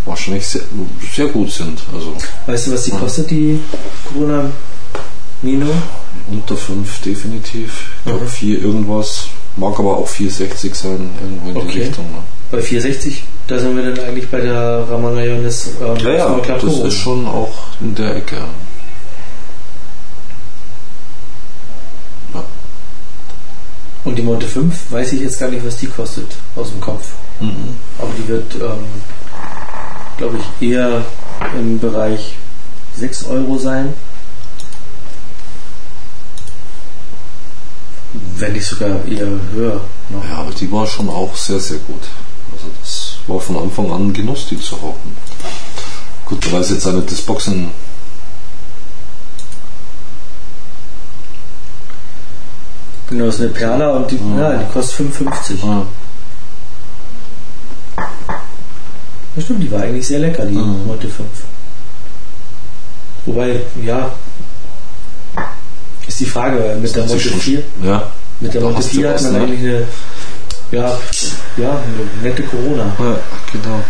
B: wahrscheinlich sehr, sehr gut sind. Also
A: Weißt du, was die kostet, die Corona Mino?
B: unter 5 definitiv. Ich glaube
A: Mhm.
B: 4 irgendwas. Mag aber auch 4,60 sein, irgendwo in die
A: Okay.
B: Richtung. Ne?
A: Bei 460, da sind wir dann eigentlich bei der Ramangayonis ähm,
B: Ja, ja, das ist schon auch in der Ecke. Ja.
A: Und die Monte 5, weiß ich jetzt gar nicht, was die kostet, aus dem Kopf.
B: Mhm.
A: Aber die wird, ähm, glaube ich, eher im Bereich 6 Euro sein. Wenn nicht sogar eher höher. Noch.
B: ja, aber die war schon auch sehr, sehr gut. Also das war von Anfang an ein Genuss, die zu rauchen. Gut, da weiß jetzt auch nicht das Boxen.
A: Genau, das ist eine Perla und die, ja, die kostet 5,50.
B: Ah,
A: Ja, stimmt, die war eigentlich sehr lecker, die
B: Mhm.
A: Monte 5. Wobei, ja, ist die Frage, mit der
B: das ist
A: Monte
B: schon-
A: 4,
B: Ja,
A: mit der Monte
B: hast du
A: 4 hat man
B: ne?
A: eigentlich eine, ja, ja, nette Corona.
B: ja, genau.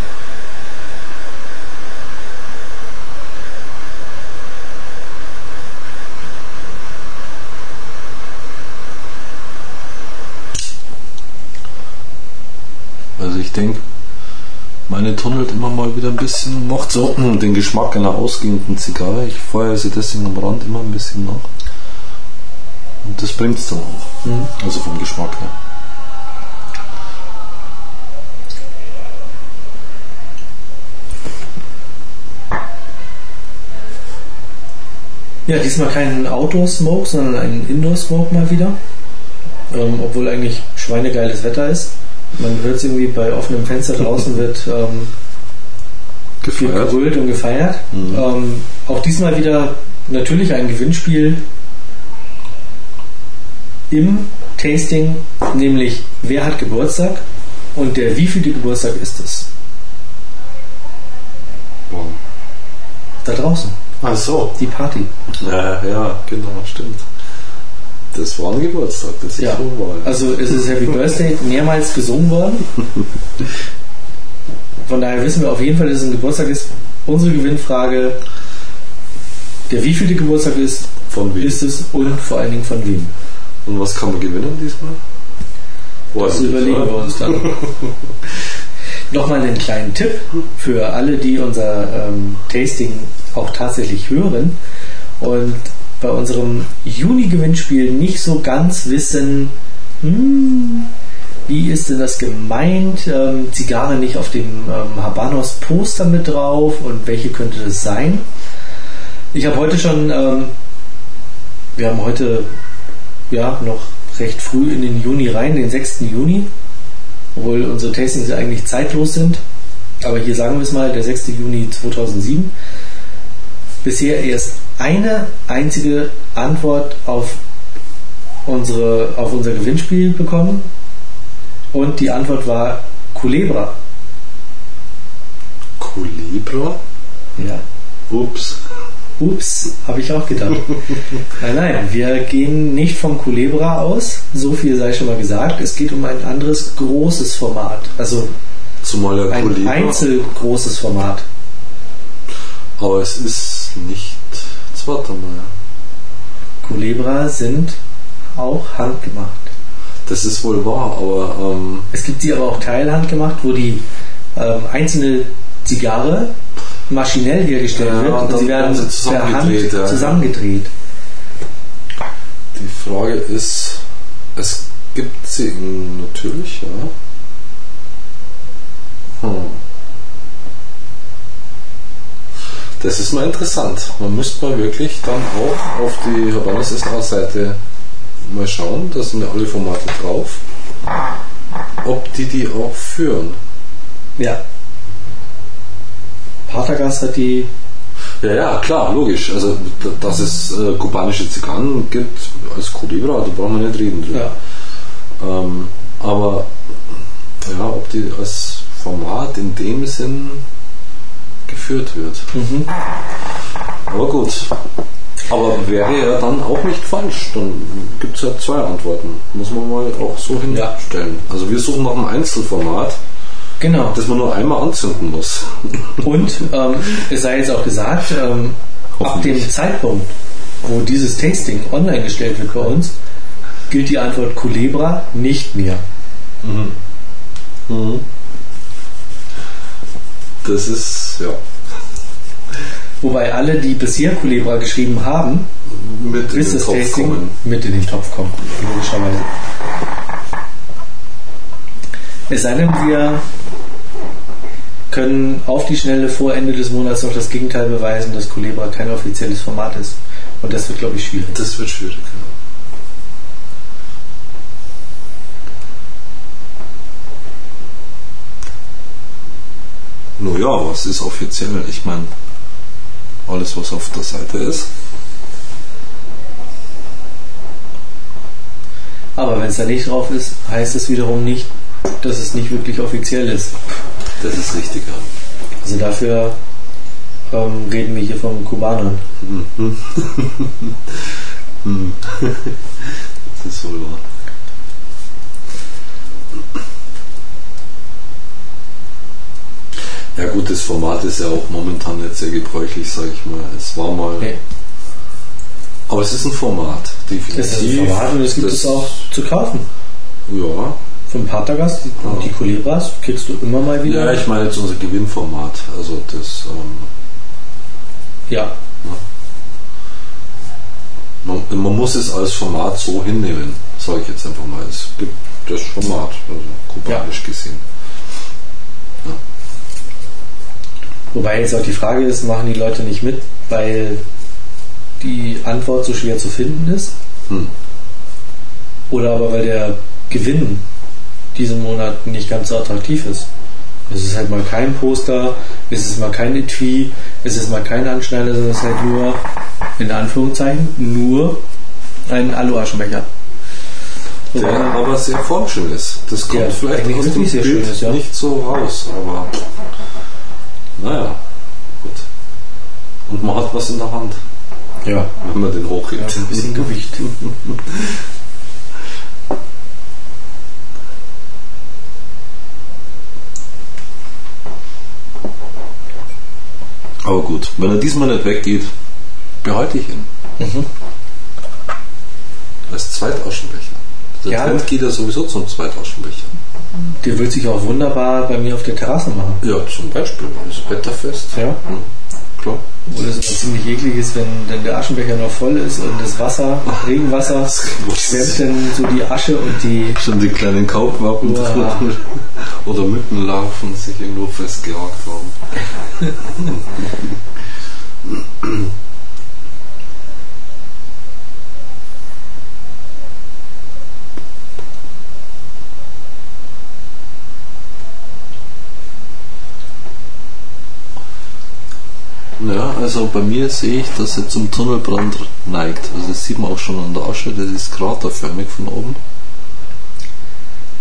B: Also ich denke, meine tunnelt immer mal wieder ein bisschen, macht so den Geschmack einer ausgehenden Zigarre. Ich feuere sie deswegen am Rand immer ein bisschen nach. Und das bringt es dann auch.
A: Mhm.
B: Also vom Geschmack her.
A: Ja, diesmal kein Outdoor-Smoke, sondern ein Indoor-Smoke mal wieder. Ähm, obwohl eigentlich schweinegeiles Wetter ist. Man hört es irgendwie bei offenem Fenster draußen wird ähm,
B: Gefeiert.
A: gerüllt und gefeiert.
B: Mhm.
A: Ähm, auch diesmal wieder natürlich ein Gewinnspiel im Tasting, nämlich wer hat Geburtstag und der wievielte Geburtstag ist es?
B: Wow.
A: Da draußen,
B: Ach so.
A: die Party.
B: Ja, ja, genau, stimmt. Das war ein Geburtstag, das
A: Ja.
B: so war.
A: Also es ist Happy Birthday mehrmals gesungen worden. Von daher wissen wir auf jeden Fall, dass es ein Geburtstag ist. Unsere Gewinnfrage, der wievielte Geburtstag ist,
B: Von wem?
A: ist es und vor allen Dingen von wem.
B: Und was kann man gewinnen diesmal?
A: Das
B: Ordentlich,
A: überlegen wir uns dann. *laughs* Nochmal einen kleinen Tipp für alle, die unser ähm, Tasting auch tatsächlich hören und bei unserem Juni-Gewinnspiel nicht so ganz wissen, hm, wie ist denn das gemeint? Ähm, Zigarre nicht auf dem ähm, Habanos-Poster mit drauf und welche könnte das sein? Ich habe heute schon, ähm, wir haben heute ja noch recht früh in den Juni rein, den 6. Juni, obwohl unsere Tastings ja eigentlich zeitlos sind. Aber hier sagen wir es mal, der 6. Juni 2007. Bisher erst eine einzige Antwort auf, unsere, auf unser Gewinnspiel bekommen. Und die Antwort war Culebra.
B: Culebra?
A: Ja.
B: Ups.
A: Ups, habe ich auch gedacht. *laughs* nein, nein, wir gehen nicht vom Culebra aus, so viel sei schon mal gesagt. Es geht um ein anderes großes Format, also
B: Zumal
A: ein
B: Culebra.
A: einzelgroßes Format.
B: Aber es ist nicht. Warte mal.
A: Culebra sind auch handgemacht.
B: Das ist wohl wahr, aber ähm,
A: Es gibt sie aber auch teilhandgemacht, wo die ähm, einzelne Zigarre maschinell hergestellt
B: Ja,
A: wird
B: und
A: und
B: dann
A: sie werden per Hand
B: zusammengedreht, ja.
A: zusammengedreht.
B: die Frage ist, es gibt sie natürlich, ja. Hm. Das ist mal interessant. Man müsste mal wirklich dann auch auf die Habanas SA-Seite mal schauen, da sind ja alle Formate drauf, ob die die auch führen.
A: Ja. Partagas hat die
B: Ja, ja, klar, logisch. Also, dass es äh, kubanische Zigarren gibt als Culebra, da brauchen wir nicht reden drüber.
A: ja,
B: Ähm, aber ja, ob die als Format in dem Sinn geführt wird.
A: mhm.
B: Aber gut. Aber wäre ja dann auch nicht falsch. Dann gibt es ja zwei Antworten. Muss man mal auch so hinstellen. Also wir suchen nach einem Einzelformat,
A: genau.
B: das man nur einmal anzünden muss.
A: Und ähm, es sei jetzt auch gesagt, ähm, ab dem. Zeitpunkt, wo dieses Tasting online gestellt wird bei uns, gilt die Antwort Culebra nicht mehr.
B: Das ist, ja,
A: Wobei alle, die bisher Culebra geschrieben haben,
B: mit in
A: bis
B: den
A: das
B: Topf
A: Tasting
B: kommen.
A: mit in den Topf kommt, logischerweise. Es sei denn, wir können auf die Schnelle vor Ende des Monats noch das Gegenteil beweisen, dass Culebra kein offizielles Format ist. Und das wird, glaube ich, schwierig.
B: Das wird schwierig. Ja. Nun ja, was ist offiziell? Ich meine, alles, was auf der Seite ist.
A: Aber wenn es da nicht drauf ist, heißt es wiederum nicht, dass es nicht wirklich offiziell ist.
B: Das ist richtig. Ja.
A: Also dafür ähm, reden wir hier von Kubanern. *laughs* *laughs*
B: Das ist wohl wahr. Ja gut, das Format ist ja auch momentan nicht sehr gebräuchlich, sage ich mal. Es war mal,
A: Nee,
B: aber es ist ein Format, definitiv.
A: das ist ein Format und es gibt
B: Das-
A: es auch zu kaufen.
B: Ja,
A: Vom Partagas, die,
B: Ah.
A: die Culebras, kriegst du immer mal wieder.
B: ja, ich meine jetzt unser Gewinnformat. Also das, ähm,
A: ja.
B: man, man muss es als Format so hinnehmen, sage ich jetzt einfach mal. Es gibt das Format, also kubanisch gesehen.
A: Wobei jetzt auch die Frage ist, machen die Leute nicht mit, weil die Antwort so schwer zu finden ist?
B: Hm.
A: Oder aber weil der Gewinn diesen Monat nicht ganz so attraktiv ist? Es ist halt mal kein Poster, es ist mal kein Etui, es ist mal kein Anschneider, sondern es ist halt nur, in Anführungszeichen, nur ein Alu-Aschenbecher.
B: Der aber sehr formschön ist. Das kommt
A: Ja,
B: vielleicht aus dem Bild
A: ist, ja.
B: nicht so raus, aber naja, gut. Und man hat was in der Hand,
A: Ja,
B: wenn man den hochhebt.
A: ja ein bisschen Gewicht. *laughs*
B: Aber gut, wenn er diesmal nicht weggeht, behalte ich ihn.
A: Mhm.
B: Als Zweitaschenbecher. Der
A: Ja.
B: Trend geht ja sowieso zum Zweitaschenbecher.
A: Der wird sich auch wunderbar bei mir auf der Terrasse machen.
B: Ja, zum Beispiel. Ist wetterfest.
A: Ja.
B: Hm, Klar.
A: Es immer ziemlich eklig ist, wenn dann der Aschenbecher noch voll ist und das Wasser, Regenwasser, schwemmt dann so die Asche und die.
B: Schon die kleinen Kaubwappen drin. oder Mückenlarven sich irgendwo festgejagt haben. *laughs* Ja, also bei mir sehe ich, dass er zum Tunnelbrand neigt. Also das sieht man auch schon an der Asche, das ist kraterförmig von oben.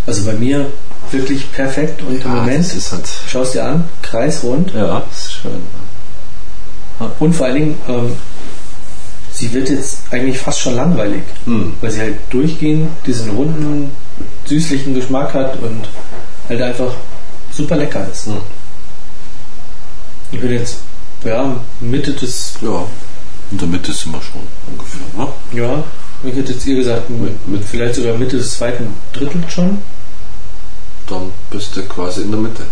A: Also bei mir wirklich perfekt und im Moment,
B: halt.
A: schaust dir an, kreisrund
B: Ja, ist schön.
A: und vor allen Dingen, ähm, sie wird jetzt eigentlich fast schon langweilig,
B: Hm.
A: weil sie halt durchgehend diesen runden, süßlichen Geschmack hat und halt einfach super lecker ist.
B: Hm.
A: Ich bin jetzt, ja, Mitte des,
B: Ja, in der Mitte sind wir schon ungefähr. Ne?
A: ja, ich hätte jetzt ihr gesagt, mit, mit vielleicht sogar Mitte des zweiten Drittels schon.
B: Dann bist du quasi in der Mitte.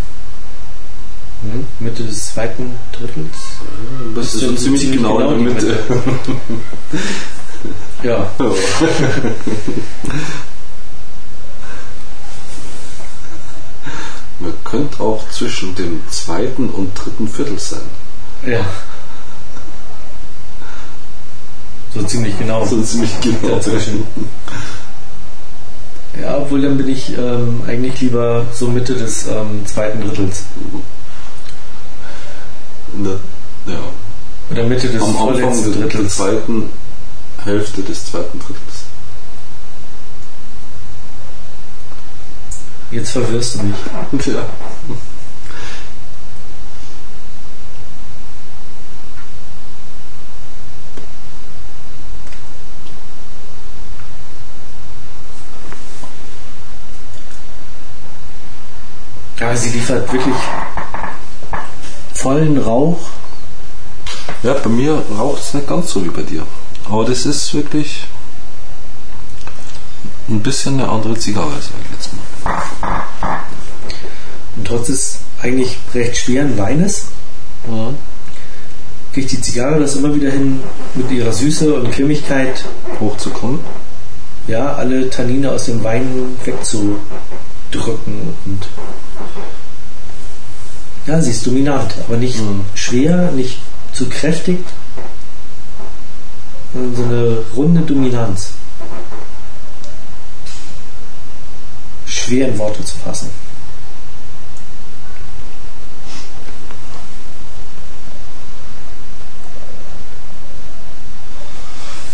A: Hm, Mitte des zweiten Drittels.
B: Du bist
A: Bist
B: schon
A: du
B: ziemlich genau,
A: genau
B: in der
A: die
B: Mitte. *laughs*
A: Ja,
B: Man könnte auch zwischen dem zweiten und dritten Viertel sein.
A: Ja. So ziemlich genau.
B: So ziemlich genau.
A: dazwischen. Ja, obwohl dann bin ich ähm, eigentlich lieber so Mitte des ähm, zweiten Drittels.
B: In der, ja.
A: Oder Mitte des
B: Am Anfang
A: vorletzten
B: der, der
A: Drittels.
B: zweiten Hälfte des zweiten Drittels.
A: Jetzt verwirrst du mich. *laughs*
B: Ja.
A: Aber sie liefert wirklich vollen Rauch.
B: Ja, bei mir raucht es nicht ganz so wie bei dir. Aber das ist wirklich ein bisschen eine andere Zigarre, sag ich jetzt mal.
A: Und trotz des eigentlich recht schweren Weines kriegt die Zigarre das immer wieder hin, mit ihrer Süße und Cremigkeit
B: Hochzukommen.
A: ja, alle Tannine aus dem Wein wegzudrücken. Und ja, sie ist dominant, aber nicht
B: Mhm.
A: schwer, nicht zu kräftig, sondern so eine runde Dominanz. Schwer in Worte zu fassen.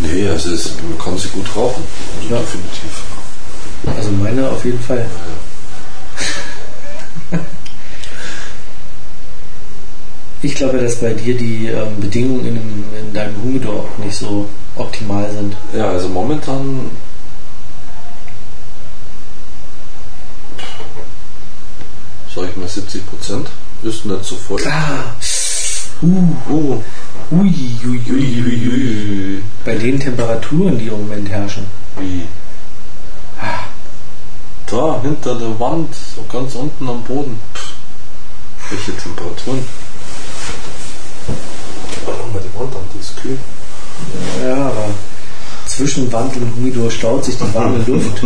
B: Nee, also es, man kann sie gut rauchen. Also
A: Ja.
B: Definitiv.
A: Also meine auf jeden Fall. Ich glaube, dass bei dir die ähm, Bedingungen in, dem- in deinem Humidor auch nicht so optimal sind.
B: Ja, also momentan. Sag ich mal 70 Prozent. Ist nicht so voll.
A: Ah, uh,
B: Oh.
A: ui, ui, ui, ui, ui. Bei den Temperaturen, die im Moment herrschen.
B: Wie? Da, hinter der Wand, so ganz unten am Boden. Pff, welche Temperaturen? Mach mal die Wand an, die ist kühl.
A: Ja, aber zwischen Wand und Humidor staut sich die warme Luft. *laughs*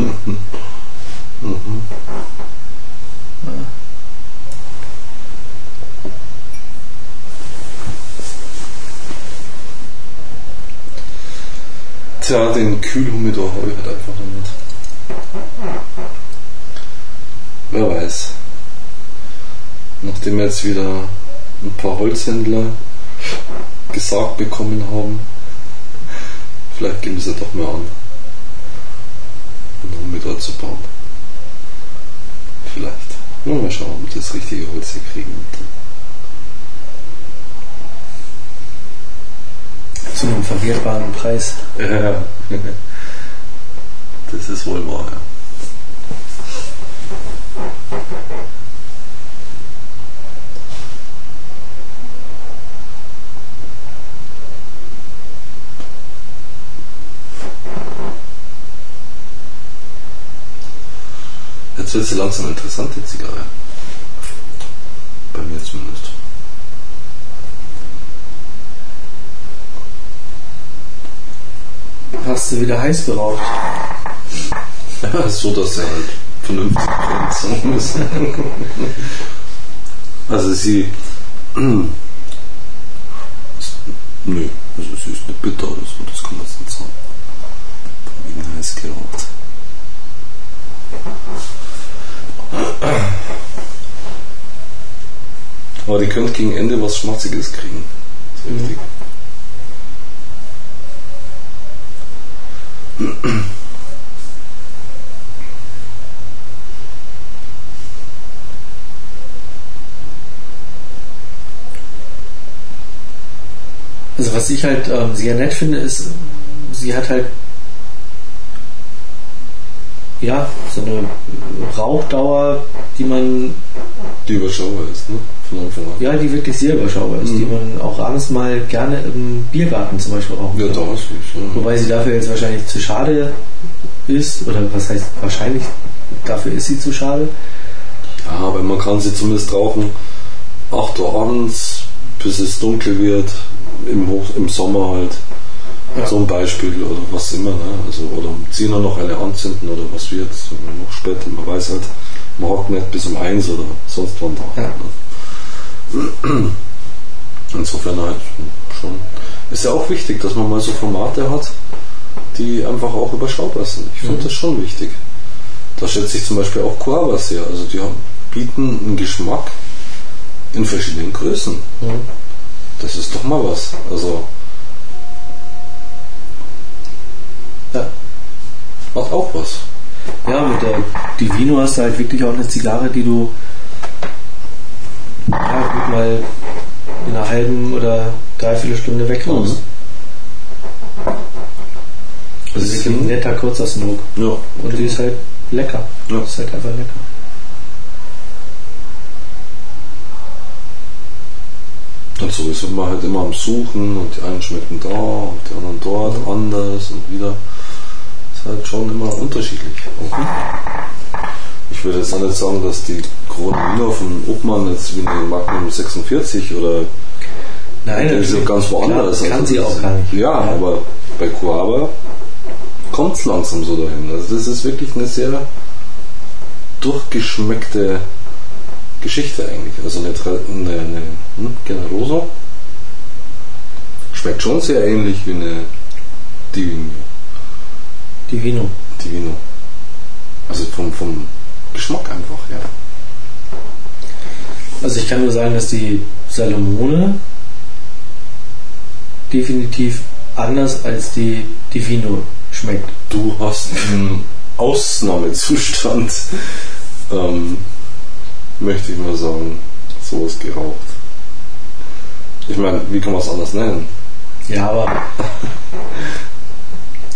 B: Tja, den Kühlhumidor habe ich halt einfach noch nicht. Wer weiß. Nachdem jetzt wieder ein paar Holzhändler gesagt bekommen haben, vielleicht geben sie doch mal an, einen Humidor zu bauen. Vielleicht. Nur mal schauen, ob wir das richtige Holz hier kriegen.
A: Zu einem verwertbaren Preis.
B: Ja, *laughs* das ist wohl wahr, ja. Jetzt wird sie langsam interessant, die Zigarre. Bei mir zumindest.
A: Hast du wieder heiß geraucht? *laughs*
B: so, dass sie halt vernünftig sein müssen. also sie. *clears throat* Nö, also sie ist nicht bitter oder so, das kann man jetzt nicht sagen. Von wegen heiß geraucht. Aber die könnte gegen Ende was Schmatziges kriegen. Das ist richtig.
A: Was ich halt ähm, sehr nett finde, ist, sie hat halt ja so eine Rauchdauer, die man
B: Die überschaubar ist, ne? Von Anfang an.
A: ja, die wirklich sehr überschaubar ist, die man auch abends mal gerne im Biergarten zum Beispiel rauchen
B: Ja,
A: kann.
B: da ist. Ja.
A: Wobei sie dafür jetzt wahrscheinlich zu schade ist, oder was heißt wahrscheinlich, dafür ist sie zu schade.
B: Ja, aber man kann sie zumindest rauchen 8 Uhr abends, bis es dunkel wird, im, Hoch, im Sommer halt.
A: Ja.
B: Zum Beispiel oder was immer. Ne? Also, oder um 10 Uhr noch eine anzünden oder was wird. Noch später, man weiß halt, man hockt nicht bis um 1 oder sonst wann da.
A: Ja.
B: Ne? *clears throat* Insofern halt schon. Ist ja auch wichtig, dass man mal so Formate hat, die einfach auch überschaubar sind. Ich finde
A: Mhm.
B: das schon wichtig. Da schätze ich zum Beispiel auch Coava sehr. Also die bieten einen Geschmack in verschiedenen Größen.
A: Mhm.
B: Das ist doch mal was. Also
A: Ja.
B: hat auch was.
A: Ja, mit der Divino hast du halt wirklich auch eine Zigarre, die du ja, gut mal in einer halben oder dreiviertel Stunde wegrauchst. Also
B: Das ist
A: wirklich ein netter kurzer Smoke.
B: Ja.
A: Und die ist halt lecker.
B: Ja.
A: Ist halt einfach lecker.
B: Und so ist man halt immer am Suchen und die einen schmecken da und die anderen dort anders und wieder. Ist halt schon immer unterschiedlich. Ich würde jetzt auch nicht sagen, dass die Corona Wiener von Obmann jetzt wie eine Magnum 46 oder
A: Nein,
B: die ist ja ganz woanders.
A: Klar, kann
B: Also
A: sie
B: das-
A: auch gar nicht.
B: Ja, aber bei Coaba kommt es langsam so dahin. Also das ist wirklich eine sehr durchgeschmeckte Geschichte eigentlich. Also eine, eine, eine hm, Generoso schmeckt schon sehr ähnlich wie eine Divino.
A: Divino.
B: Divino. Also vom, vom Geschmack einfach, ja.
A: Also ich kann nur sagen, dass die Salomone definitiv anders als die Divino schmeckt.
B: Du hast einen Ausnahmezustand, *laughs* ähm, möchte ich mal sagen, sowas geraucht. Ich meine, wie kann man es anders nennen?
A: Ja, aber. *laughs*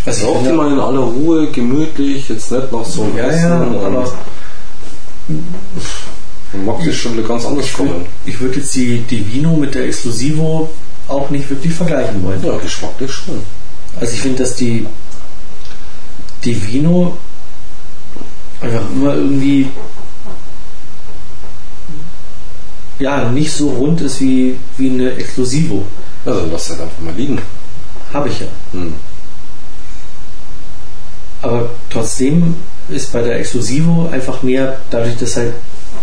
A: Also ich
B: Rauch die mal in aller Ruhe, gemütlich, jetzt nicht nach so einem
A: Ja,
B: Essen.
A: ja, aber
B: man mag das schon ganz anders
A: ich würde
B: kommen.
A: würd jetzt die Divino mit der Exclusivo auch nicht wirklich vergleichen wollen.
B: Ja, geschmacklich schon.
A: Also ich finde, dass die Divino einfach immer irgendwie ja nicht so rund ist wie, wie eine Exclusivo.
B: Ja, dann lass halt einfach mal liegen.
A: Habe ich ja.
B: Hm.
A: Aber trotzdem ist bei der Exclusivo einfach mehr, dadurch, dass halt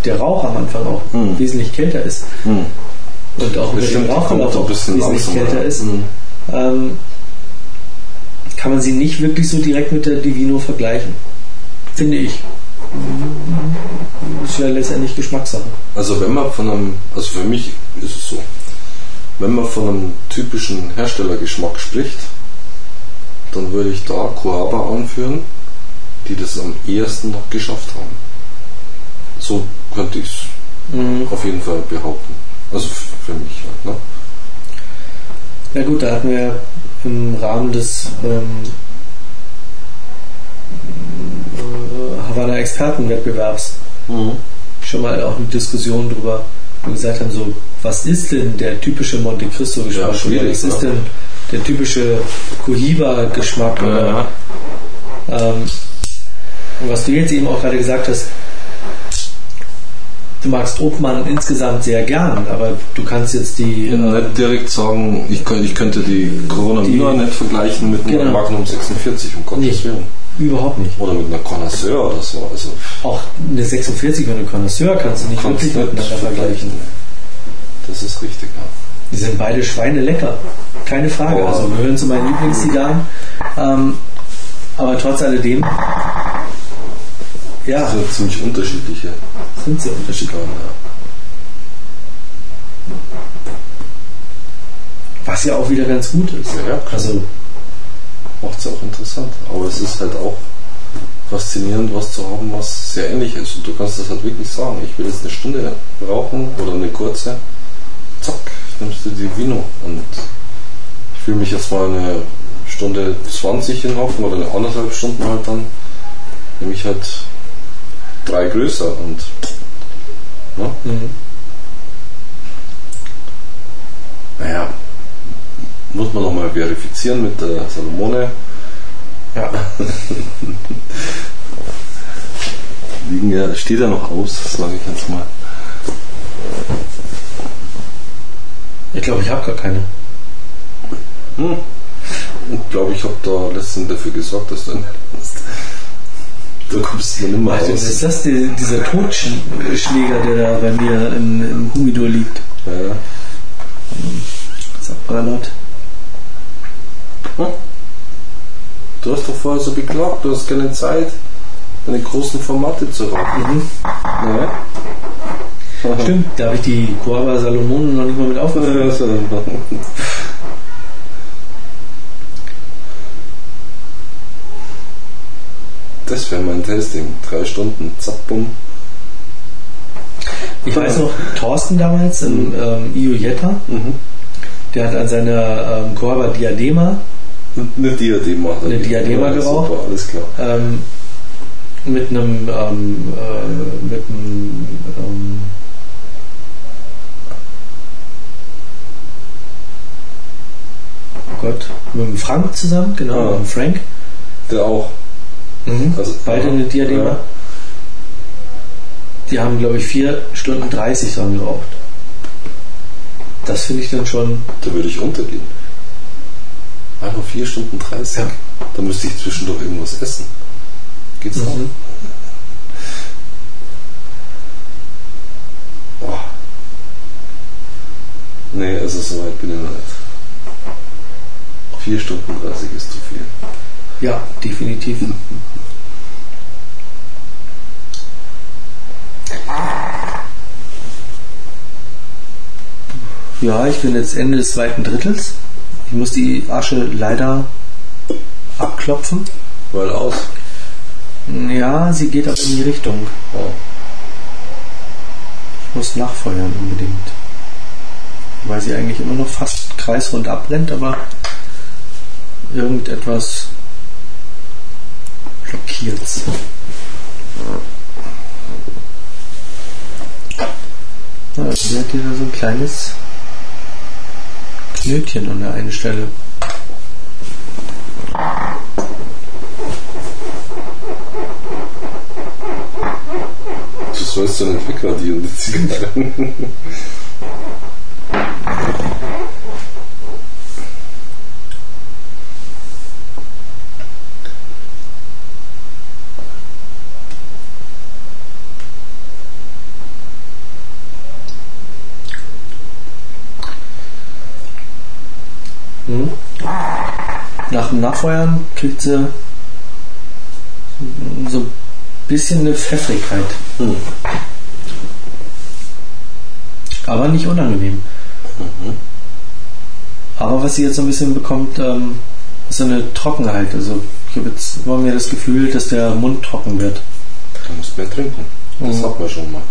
A: der Rauch am Anfang auch
B: Hm.
A: wesentlich kälter ist
B: Hm.
A: und auch mit dem Rauchverlauf auch
B: bisschen
A: wesentlich
B: langsamer.
A: kälter ist,
B: Hm.
A: ähm, kann man sie nicht wirklich so direkt mit der Divino vergleichen. Finde ich. Das ist ja letztendlich Geschmackssache.
B: Also wenn man von einem, also für mich ist es so, wenn man von einem typischen Herstellergeschmack spricht, dann würde ich da Coaba anführen, die das am ehesten noch geschafft haben. So könnte ich es auf jeden Fall behaupten. Also für mich halt, ne?
A: Ja gut, da hatten wir im Rahmen des ähm, äh, Havanna Expertenwettbewerbs schon mal auch eine Diskussion drüber, wo wir gesagt haben, so, was ist denn der typische Monte Cristo Geschmack?
B: Ja,
A: was ist
B: ne?
A: denn der typische Cohiba Geschmack? Oder, ähm, und was du jetzt eben auch gerade gesagt hast, du magst Obmann insgesamt sehr gern, aber du kannst jetzt die äh,
B: Nicht direkt sagen, ich, könnt- ich könnte die Corona Vino nicht vergleichen mit
A: Genau.
B: Magnum 46, um Gottes. Willen.
A: Überhaupt nicht.
B: Oder mit einer Connoisseur oder so. Also
A: Auch eine 46 und eine Connoisseur kannst du nicht wirklich miteinander vergleichen.
B: Das ist richtig, ja.
A: Die sind beide Schweine lecker. Keine Frage.
B: Oh.
A: Also gehören zu meinen Lieblingszigarren. Ähm, aber trotz alledem, ja,
B: Das sind ziemlich unterschiedliche
A: sind sie unterschiedlich.
B: Ja.
A: Was ja auch wieder ganz gut ist.
B: Ja.
A: Also,
B: macht es auch interessant. Aber es ist halt auch faszinierend, was zu haben, was sehr ähnlich ist. Und du kannst das halt wirklich sagen. Ich will jetzt eine Stunde rauchen oder eine kurze. Zack, nimmst du die Vino und will mich jetzt mal eine Stunde 20 hinhocken oder eine anderthalb Stunden halt dann, nehme ich halt drei größer und ne?
A: Mhm.
B: naja, muss man nochmal verifizieren mit der Salomone.
A: Ja. *laughs*
B: Liegen ja, steht ja noch aus, sage ich jetzt mal.
A: Ich glaube, ich habe gar keine.
B: Hm. Ich glaube, ich habe da letztens dafür gesorgt, dass du nicht hast. Da kommst du nicht mehr
A: Also,
B: raus.
A: ist das die, dieser Totschläger, der da bei mir im, im Humidor liegt?
B: Ja, ja.
A: Sabballert.
B: Hm? Du hast doch vorher so beklagt, du hast keine Zeit, deine großen Formate zu rocken. Ja. *laughs*
A: Stimmt, da habe ich die Coava Salomon noch nicht mal mit
B: so. Das wäre mein Tasting. Drei Stunden, zack, bumm.
A: Ich weiß noch, Thorsten damals im ähm, IO Jetta,
B: Mhm.
A: der hat an seiner ähm, Coava Diadema
B: Eine Diadema.
A: Eine. Diadema geraucht?
B: Super, alles klar.
A: ähm, mit einem ähm, äh, mit einem ähm, oh Gott, mit dem Frank zusammen, genau,
B: Ah.
A: mit dem Frank.
B: Der auch.
A: Mhm.
B: Also-
A: Beide eine Diadema.
B: Ja.
A: Die haben, glaube ich, 4 Stunden 30 so geraucht. Das finde ich dann schon.
B: Da würde ich untergehen. Einfach 4 Stunden 30.
A: Ja.
B: Da müsste ich zwischendurch irgendwas essen. Geht's noch?
A: Mhm.
B: Boah. Nee, also so weit bin ich noch nicht. 4 Stunden 30 ist zu viel.
A: Ja, definitiv. Ja, ich bin jetzt Ende des zweiten Drittels. Ich muss die Asche leider abklopfen.
B: Weil aus.
A: Ja, sie geht aber in die Richtung.
B: Oh.
A: Ich muss nachfeuern unbedingt. Weil sie eigentlich immer noch fast kreisrund abbrennt, aber irgendetwas blockiert's. Ja, sie hat hier so ein kleines Knötchen an der einen Stelle.
B: Du sollst ja nicht wegradieren, die Zigarren.
A: Mhm. Nach dem Nachfeuern kriegt sie so ein bisschen eine Pfeffrigkeit.
B: Hm.
A: Aber nicht unangenehm. Aber was sie jetzt so ein bisschen bekommt, ähm, ist so eine Trockenheit. Also ich habe jetzt immer mehr das Gefühl, dass der Mund trocken wird.
B: Du musst mehr trinken. Das
A: Mhm.
B: hat man schon mal.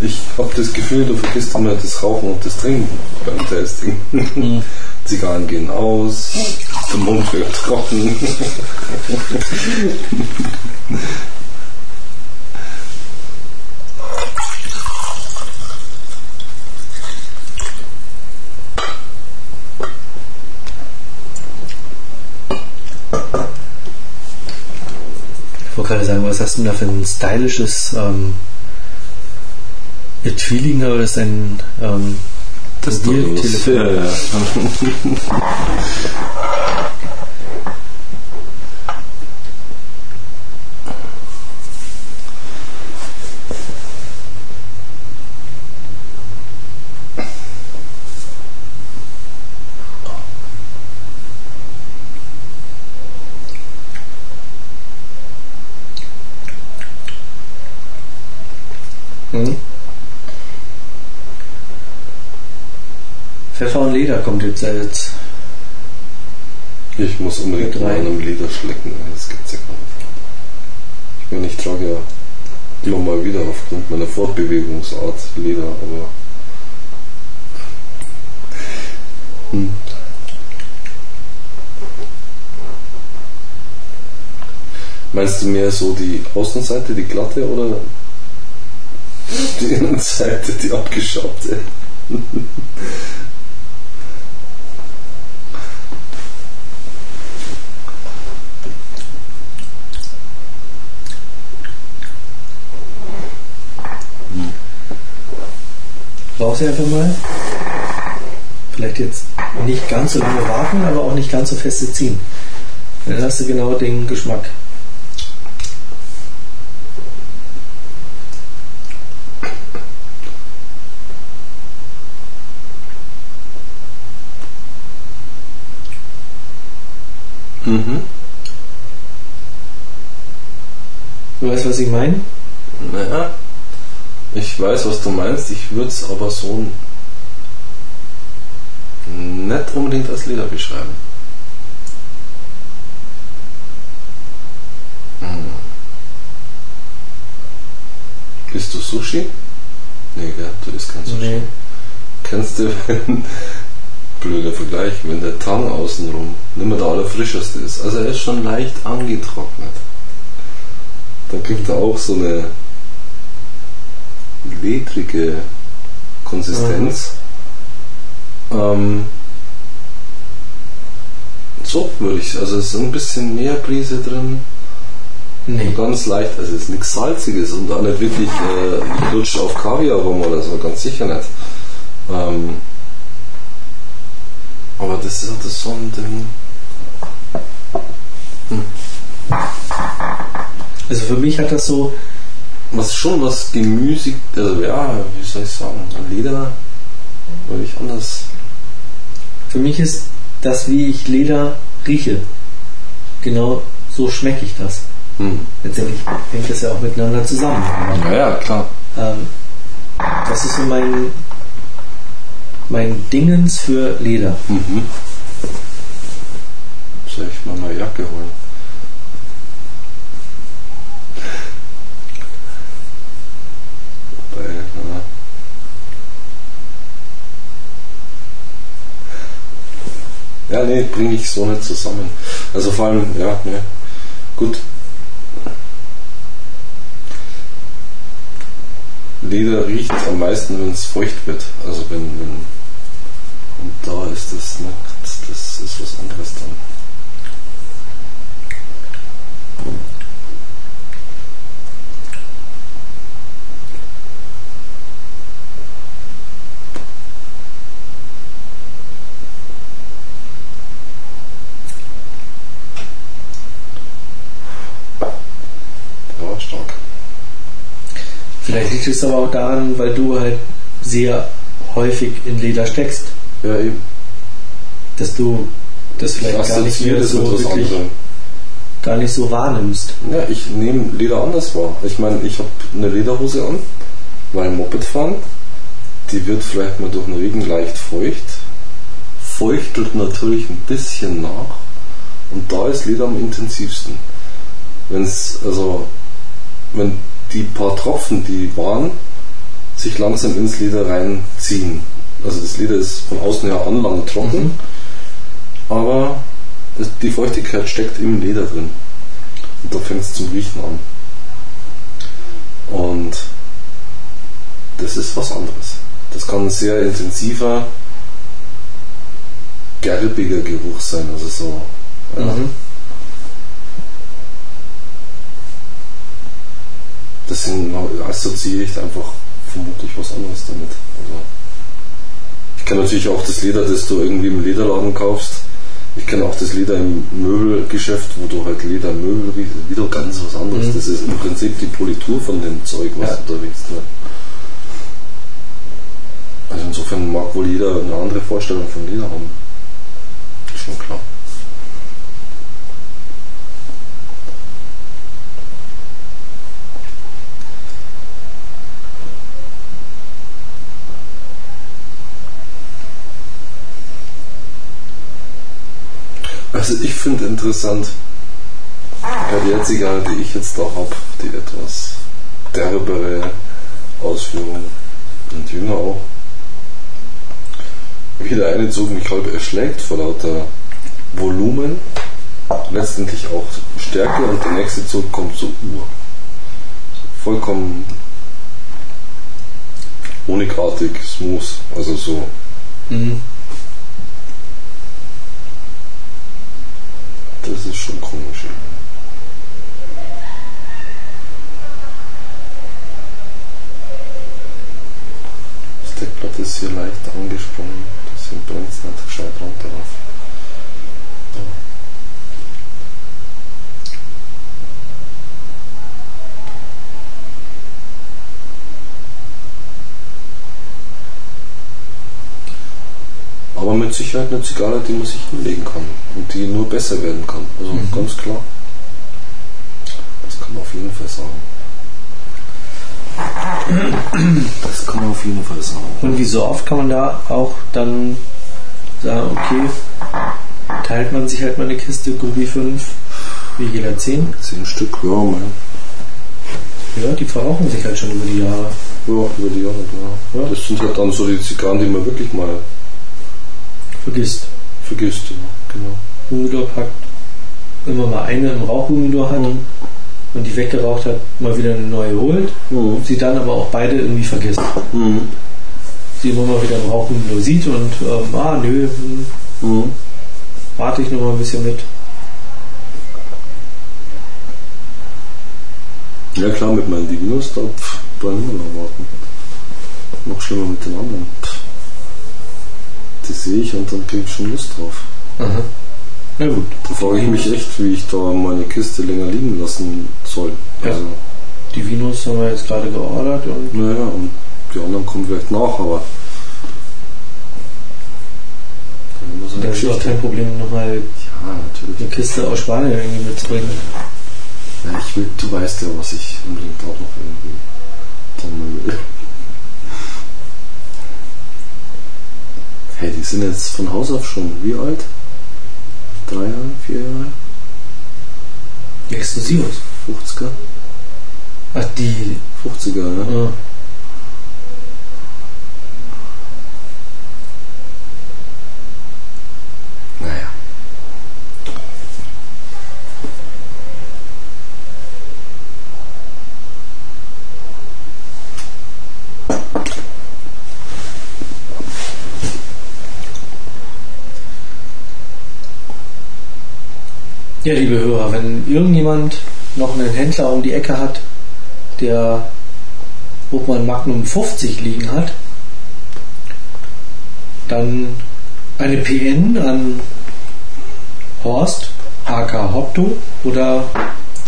B: Ich habe das Gefühl, du vergisst immer das Rauchen und das Trinken beim Testing.
A: Mhm. *laughs*
B: Zigarren gehen aus, der Mund wird trocken.
A: Ich wollte gerade sagen, was hast du denn da für ein stylisches ähm, aber das ist ein ähm,
B: Das ist doch *laughs*
A: Leder kommt jetzt jetzt.
B: Ich muss unbedingt mal an einem Leder schlecken. Das gibt's ja gar nicht. Ich meine, ich trage ja immer mal wieder aufgrund meiner Fortbewegungsart Leder, aber Hm. Meinst du mehr so die Außenseite, die glatte oder die Innenseite, die abgeschabte?
A: Brauchst du einfach mal. Vielleicht jetzt nicht ganz so lange warten, aber auch nicht ganz so feste ziehen. Dann hast du genau den Geschmack.
B: Mhm.
A: Du weißt, was ich meine?
B: Naja, ich weiß, was du meinst. Ich würde es aber so nicht unbedingt als Leder beschreiben. Hm. Isst du Sushi? Nee, gell? du isst kein Sushi.
A: Nee.
B: Kennst du, *laughs* wenn, blöder Vergleich, wenn der Tang außenrum nicht mehr der allerfrischeste ist. Also er ist schon leicht angetrocknet. Dann kriegt er auch so eine ledrige Konsistenz. Ähm, so würde ich, also es ist ein bisschen mehr Brise drin.
A: Nee.
B: Ganz leicht, also es ist nichts Salziges und auch nicht wirklich äh, lutscht auf Kaviar rum oder so, ganz sicher nicht. Ähm, aber das ist das so ein Ding.
A: Also für mich hat das so,
B: Was schon was gemüsig, also ja, wie soll ich sagen, Leder würde ich anders.
A: für mich ist das, wie ich Leder rieche. Genau so schmecke ich das.
B: Hm.
A: Letztendlich hängt das ja auch miteinander zusammen.
B: Ja, ja, klar.
A: Ähm, das ist so mein, mein Dingens für Leder.
B: Mhm. Soll ich mal eine Jacke holen? Wobei, na. Ja, nee, bringe ich so nicht zusammen. Also vor allem, ja, ne. Gut. Leder riecht am meisten, wenn es feucht wird. Also wenn, wenn und da ist das, ne, das, das ist was anderes dann. Ja, stark.
A: Vielleicht liegt es aber auch daran, weil du halt sehr häufig in Leder steckst,
B: Ja, eben.
A: dass du das vielleicht gar nicht mehr so wirklich, gar nicht so wahrnimmst.
B: Ja, ich nehme Leder anders wahr. Ich meine, ich habe eine Lederhose an, weil Moped fahren. Die wird vielleicht mal durch den Regen leicht feucht. Feuchtelt natürlich ein bisschen nach. Und da ist Leder am intensivsten. Wenn's, also, wenn die paar Tropfen, die waren, sich langsam ins Leder reinziehen. Also das Leder ist von außen her anlang trocken,
A: Mhm.
B: aber die Feuchtigkeit steckt im Leder drin. Und da fängt es zum Riechen an. Und das ist was anderes. Das kann ein sehr intensiver, gerbiger Geruch sein. Also so. Ja.
A: Mhm.
B: Deswegen assoziiere ich einfach vermutlich was anderes damit. Also ich kenne natürlich auch das Leder, das du irgendwie im Lederladen kaufst. Ich kenne auch das Leder im Möbelgeschäft, wo du halt Ledermöbel riechst. Wieder ganz was anderes.
A: Mhm.
B: Das ist im Prinzip die Politur von dem Zeug, was
A: Ja.
B: du da riechst. Ne? Also insofern mag wohl jeder eine andere Vorstellung von Leder haben. Ist schon klar. Also ich finde interessant, bei der Zigarre, die ich jetzt da habe, die etwas derbere Ausführung und jünger auch, wie der eine Zug mich halb erschlägt vor lauter Volumen, letztendlich auch Stärke und der nächste Zug kommt so Uhr. Vollkommen unigartig, smooth, also so.
A: Mhm.
B: Das ist schon komisch. Das Deckblatt ist hier leicht angesprungen, deswegen brennt es nicht gescheit runter auf. Aber mit Sicherheit eine Zigarre, die man sich hinlegen kann und die nur besser werden kann. Also ganz klar. Das kann man auf jeden Fall sagen. Das kann man auf jeden Fall sagen.
A: Und wie so oft kann man da auch dann sagen, okay, teilt man sich halt mal eine Kiste Grubi 5, wie jeder 10.
B: Zehn Stück, ja, mein.
A: Ja, die verrauchen sich halt schon über die Jahre.
B: Ja, über die Jahre, klar.
A: Ja.
B: Das sind halt dann so die Zigarren, die man wirklich mal
A: Vergisst.
B: vergisst. Ja. Genau.
A: Humidor packt, immer mal eine im Rauchhumidor hat
B: Mhm.
A: und die weggeraucht hat, mal wieder eine neue holt,
B: Mhm.
A: sie dann aber auch beide irgendwie vergisst.
B: Mhm.
A: Sie immer mal wieder im Rauchhumidor sieht und, ähm, ah, nö, hm,
B: Mhm.
A: warte ich noch mal ein bisschen mit.
B: Ja klar, mit meinen Divinos, da pff, bleiben immer noch warten. Noch schlimmer mit den anderen. Pff. Die sehe ich und dann kriege ich schon Lust drauf.
A: Aha. Na gut.
B: Da frage ich mich echt, wie ich da meine Kiste länger liegen lassen soll.
A: Ja.
B: Also,
A: Die Vinos haben wir jetzt gerade geordert und
B: naja, und die anderen kommen vielleicht nach, aber. Dann
A: da ist auch kein Problem, nochmal
B: Ja,
A: eine. Kiste aus Spanien irgendwie mitzubringen.
B: Ja, ich will, du weißt ja, was ich unbedingt auch noch irgendwie dann will. Hey, die sind jetzt von Haus auf schon wie alt? Drei Jahre, vier Jahre?
A: Exklusivos.
B: 50er?
A: Ach, die.
B: 50er, ne?
A: Ja. Ja, liebe Hörer, wenn irgendjemand noch einen Händler um die Ecke hat, der Hochmann Magnum 50 liegen hat, dann eine PN an Horst AK Hopto oder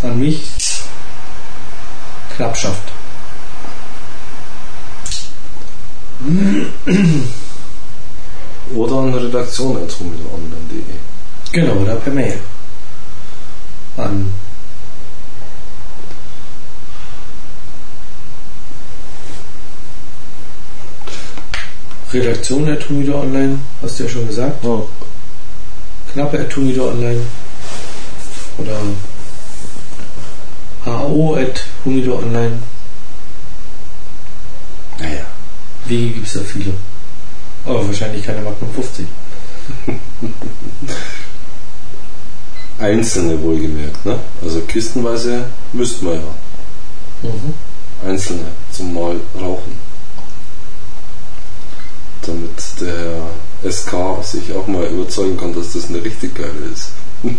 A: an mich Knappschaft.
B: Oder an redaktion.online.de.
A: Genau, oder per Mail. An Redaktion der Tumido Online, hast du ja schon gesagt.
B: Ja.
A: Knappe at Tumido Online. Oder HO at Humido Online.
B: Naja.
A: Wege gibt es da viele. Aber wahrscheinlich keine Magnum 50.
B: Einzelne wohlgemerkt, ne? Also kistenweise müssten wir ja.
A: Mhm.
B: Einzelne zum Mal rauchen. Damit der SK sich auch mal überzeugen kann, dass das eine richtig geile ist. *laughs*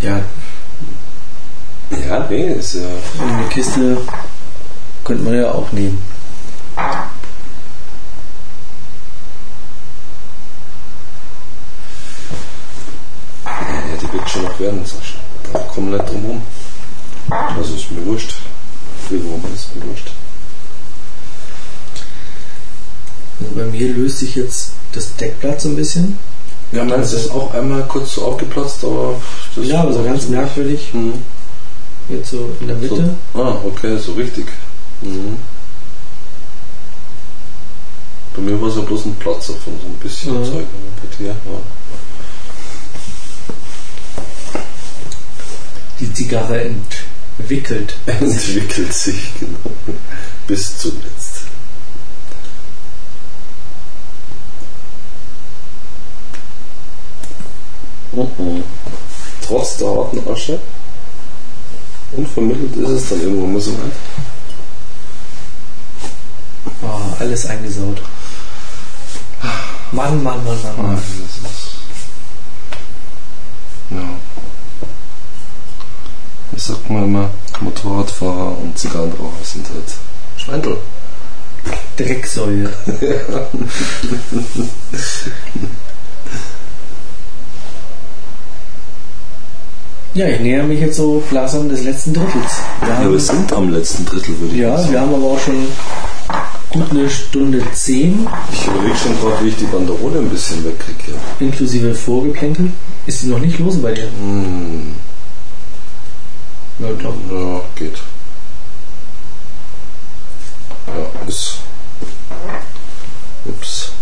A: Ja,
B: Ja, nee, ist ja.
A: eine Kiste könnte man ja auch nehmen.
B: Ja, die wird schon noch werden, Sascha. Da kommen wir nicht drum rum. Also ist mir wurscht. Wie rum ist mir wurscht.
A: Also bei mir löst sich jetzt das Deckblatt so ein bisschen.
B: Ja, meins ist auch einmal kurz so aufgeplatzt, aber. das
A: Ja, aber so ganz merkwürdig.
B: Mhm.
A: Jetzt so in der Mitte.
B: So, ah, okay, so richtig. Mhm. Bei mir war es ja bloß ein Platzer von so ein bisschen
A: Mhm.
B: Zeug. Bei dir, ja.
A: die Zigarre entwickelt. *laughs*
B: Entwickelt sich, genau. Bis zuletzt. Mhm. Trotz der harten Asche. Unvermittelt ist es dann irgendwo, muss man.
A: Oh, alles eingesaut. Mann, Mann, Mann, Mann. Mann.
B: Ah, Mann. No. Ja. Ich sag mal immer, Motorradfahrer und Zigarrenraucher sind halt Schweindel.
A: Drecksäule. *laughs* Ja, ich näher mich jetzt so langsam des letzten Drittels. Wir
B: Ja, wir sind am letzten Drittel, würde ich
A: ja,
B: sagen.
A: wir haben aber auch schon gut eine Stunde zehn
B: Ich überlege schon gerade, wie ich die Banderole ein bisschen wegkriege.
A: inklusive Vorgeplänkel. Ist die noch nicht los bei dir?
B: Hm,
A: Ja, doch.
B: ja, geht. Ja, ist. Ups.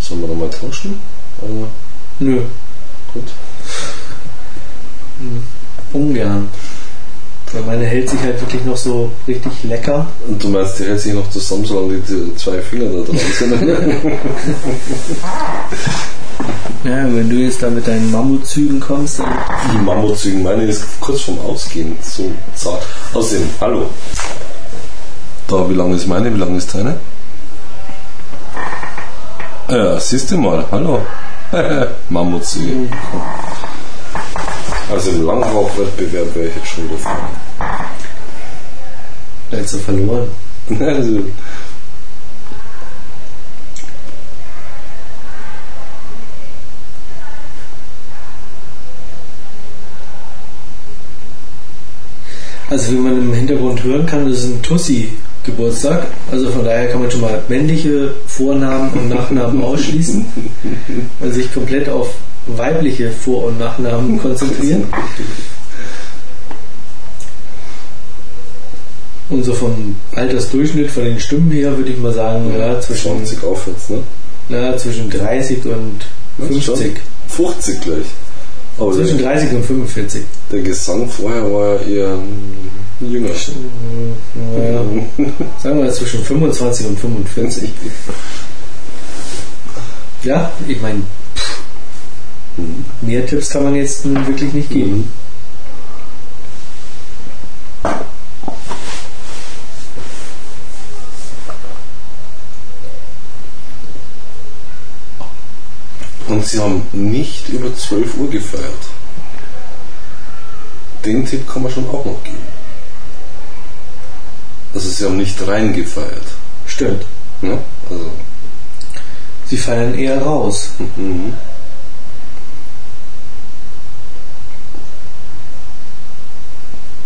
B: Sollen wir nochmal tauschen? Oder?
A: Nö,
B: Gut.
A: Ungern. Weil meine hält sich halt wirklich noch so richtig lecker.
B: Und du meinst, die hält sich noch zusammen, solange die, zwei Finger da dran sind? *laughs* *laughs*
A: Ja, wenn du jetzt da mit deinen Mammutzügen kommst, dann
B: Die Mammutzügen, meine ist kurz vorm Ausgehen, so zart. Außerdem, hallo. Da, wie lang ist meine, wie lang ist deine? Ja, siehst du mal, hallo. *laughs* Mammutzüge. Also im Langrauchwettbewerb wäre ich jetzt schon
A: da hättest du verloren. *laughs*
B: Also,
A: Also wie man im Hintergrund hören kann, das ist ein Tussi-Geburtstag. Also von daher kann man schon mal männliche Vornamen und Nachnamen *laughs* ausschließen und sich komplett auf weibliche Vor- und Nachnamen *laughs* konzentrieren. Und so vom Altersdurchschnitt von den Stimmen her würde ich mal sagen, ja, zwischen,
B: 20 aufwärts, ne?
A: ja, zwischen 30 und
B: Meinst du
A: 50.
B: schon? 50 gleich. Aber
A: Zwischen
B: der,
A: 30 und 45.
B: der Gesang vorher war ja eher jünger.
A: Ja, sagen wir zwischen 25 und 45. Ja, ich meine, mehr Tipps kann man jetzt wirklich nicht geben.
B: Und sie haben nicht über 12 Uhr gefeiert. Den Tipp kann man schon auch noch geben. Also sie haben nicht rein gefeiert.
A: Stimmt.
B: Ne? Also,
A: Sie feiern eher raus.
B: mhm.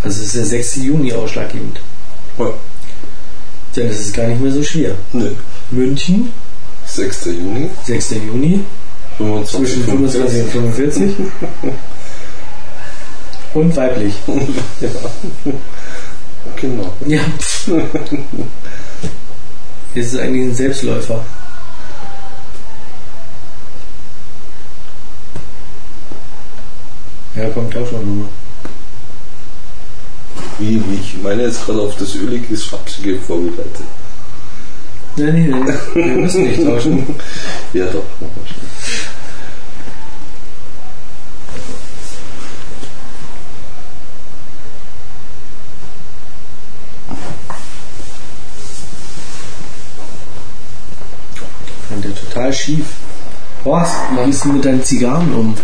A: Also ist der 6. Juni ausschlaggebend.
B: ja.
A: Denn es ist gar nicht mehr so schwer.
B: ne.
A: München,
B: 6. Juni,
A: 6. Juni,
B: 25,
A: zwischen 25 und 45. *laughs* Und weiblich. *laughs*
B: ja. Genau.
A: Ja. Es ist eigentlich ein Selbstläufer. Ja, komm, tausch mal nochmal.
B: Wie, wie ich meine jetzt gerade auf das ölige Schrapsige vorbereitet.
A: Nein, nein, nein. Wir müssen nicht tauschen. *laughs*
B: Ja doch,
A: der total schief. Horst, wie gehst du mit deinen Zigarren um?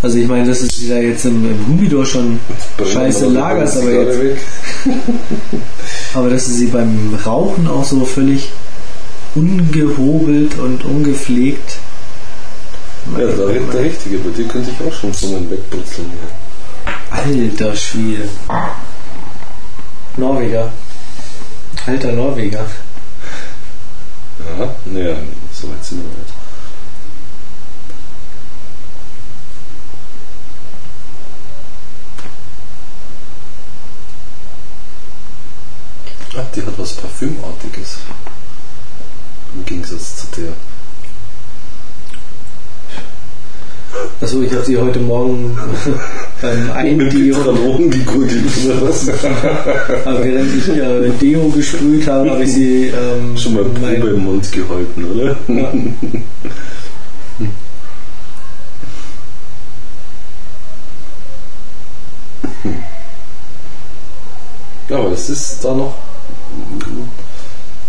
A: Also ich meine, das ist wieder jetzt im, im Humidor schon scheiße
B: Brennen wir
A: lagerst, aber jetzt, *laughs* aber dass du sie beim Rauchen auch so völlig ungehobelt und ungepflegt.
B: Ja, da redet der Richtige. Bei dir könnte ich auch schon so einen wegbrutzeln hier.
A: Alter Schwede. Norweger. Alter Norweger.
B: Ja, naja, so weit sind wir nicht. Ah, hat was Parfümartiges. Im Gegensatz zu der
A: Achso, ich habe sie heute Morgen *laughs* beim
B: Mit
A: Eindeo, *laughs* aber während ich äh, Deo gesprüht habe, habe ich sie ähm,
B: Schon mal Probe im Mund gehalten, oder?
A: Ja. *laughs*
B: Ja, aber es ist da noch ein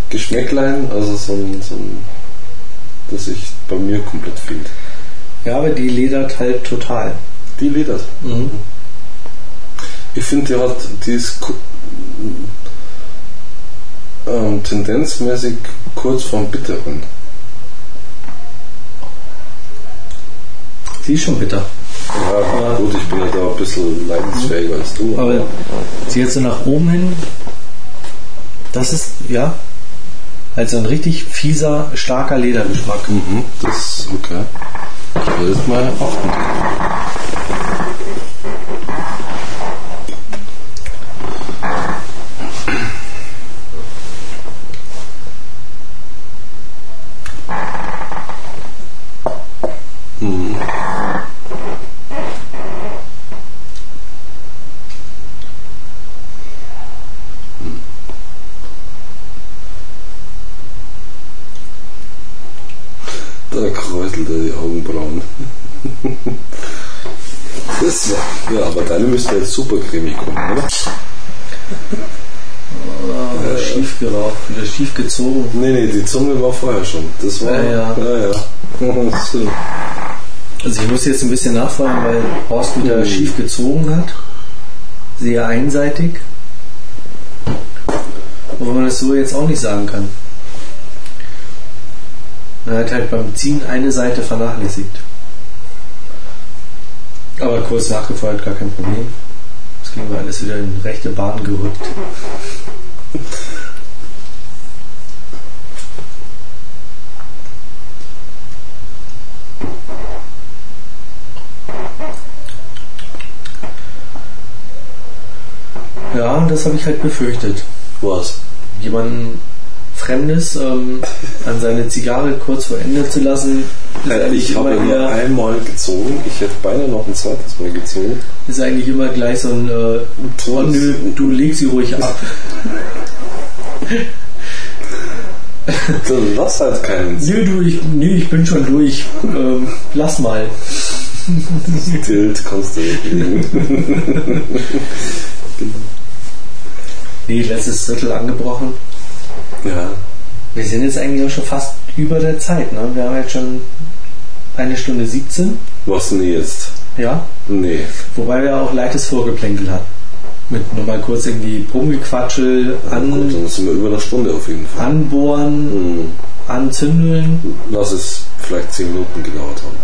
B: Geschmäcklein, also so ein, so ein das sich bei mir komplett fehlt.
A: Ja, aber die ledert halt total.
B: Die ledert.
A: Mhm.
B: Ich finde, die hat, die ist ähm, tendenzmäßig kurz vorm Bitteren.
A: Sie ist schon bitter.
B: Ja,
A: Ja.
B: gut, ich bin ja da ein bisschen leidensfähiger als du.
A: Aber sie jetzt so nach oben hin, das ist, ja, halt so ein richtig fieser, starker Ledergeschmack.
B: Mhm, das ist okay. Ich will jetzt mal achten. Mhm. Da kräuselt er die Augenbrauen. Das war, ja, aber super cremig kommen, oder?
A: Äh, schief geraucht, wieder schief gezogen.
B: Nee, nee, die Zunge war vorher schon. Das war.
A: Ja, ja.
B: ja. ja. *laughs* So.
A: Also ich muss jetzt ein bisschen nachfragen, weil Horst wieder
B: Mhm.
A: schief gezogen hat. Sehr einseitig. Obwohl man das so jetzt auch nicht sagen kann. Er hat halt beim Ziehen eine Seite vernachlässigt. Aber kurz nachgefeuert, gar kein Problem. Das kriegen wir alles wieder in rechte Bahn gerückt. Ja, das habe ich halt befürchtet.
B: Was?
A: Jemanden Fremdes ähm, an seine Zigarre kurz vor Ende zu lassen,
B: ich habe nur einmal gezogen. Ich hätte beinahe noch ein zweites Mal gezogen.
A: ist eigentlich immer gleich so ein äh, oh, nö, du leg sie ruhig ab.
B: Dann lass halt keinen
A: Nö, du, ich, nö, ich bin schon durch. Ähm, lass mal.
B: Tilt, kannst du. *laughs*
A: Nee, letztes Drittel angebrochen.
B: Ja.
A: Wir sind jetzt eigentlich auch schon fast über der Zeit. Ne? Wir haben jetzt schon eine Stunde 17.
B: Was denn jetzt?
A: Ja.
B: Nee.
A: Wobei wir auch leichtes Vorgeplänkel hatten. Mit nur mal kurz irgendwie Rumgequatschel,
B: Gut,
A: an,
B: dann sind wir über eine Stunde auf jeden Fall.
A: anbohren,
B: Hm.
A: anzündeln.
B: Lass es vielleicht 10 Minuten gedauert haben.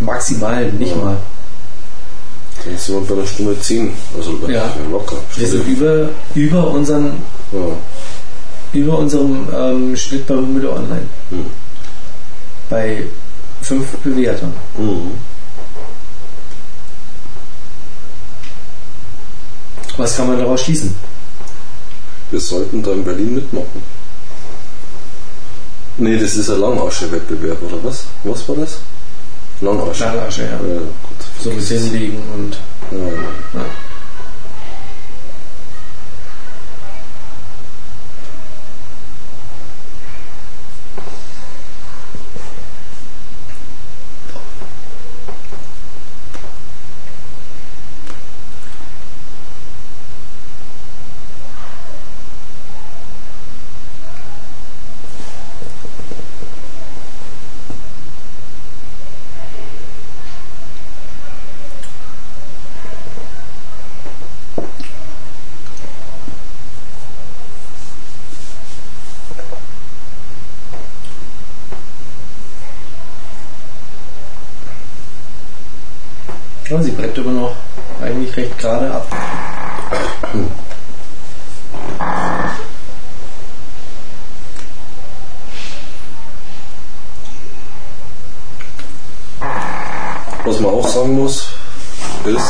A: Maximal, nicht
B: Ja.
A: mal.
B: Dann sind wir bei einer Stunde 10. Also bei-
A: Ja.
B: locker.
A: Wir sind über, über, unseren,
B: ja.
A: Über unserem ähm, Schnitt bei Hummel Online.
B: Hm.
A: Bei fünf Bewertern.
B: Mhm.
A: Was kann man daraus schließen?
B: Wir sollten da in Berlin mitmachen. Nee, das ist ein Langasche-Wettbewerb, oder was? Was war das? Langasche.
A: Langasche, ja.
B: Ja, gut.
A: So mit hinlegen und.
B: Ja, ja.
A: Ja, sie brennt immer noch eigentlich recht gerade ab.
B: Was man auch sagen muss, ist,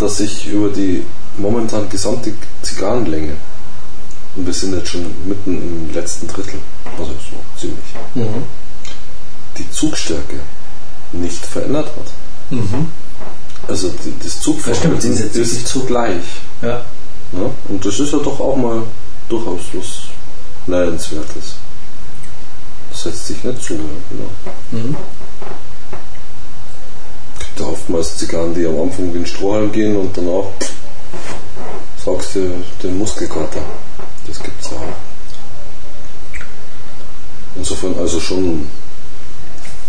B: dass ich über die momentan gesamte Zigarrenlänge, und wir sind jetzt schon mitten im letzten Drittel, also so ziemlich,
A: Mhm.
B: die Zugstärke nicht verändert hat.
A: Mhm.
B: Also die- das Zugverhalten
A: Das stimmt, sie setzt sich-
B: ist zugleich.
A: Ja.
B: Ja? Und das ist ja doch auch mal durchaus was Nennenswertes. Das setzt sich nicht zu. Ja, genau.
A: Mhm.
B: gibt ja oftmals Zigarren, die am Anfang wie ein Strohhalm gehen und danach pff, sagst du den Muskelkater. Das gibt's ja auch. Insofern also schon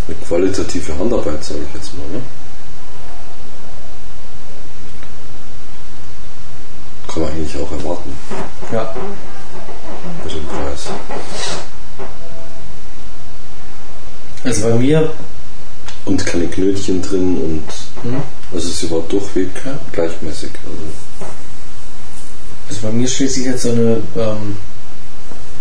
B: eine qualitative Handarbeit, sage ich jetzt mal. Ne? Kann man eigentlich auch erwarten
A: ja.
B: bei dem Preis.
A: Also bei mir,
B: Und keine Knötchen drin und
A: Mhm.
B: also sie war durchweg
A: Ja.
B: gleichmäßig. Also
A: also bei mir steht sich jetzt so eine ähm,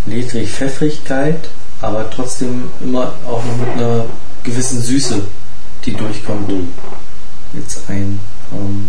A: Ledrig-Pfeffrigkeit, aber trotzdem immer auch noch mit einer gewissen Süße, die durchkommt,
B: Mhm.
A: jetzt ein. Ähm,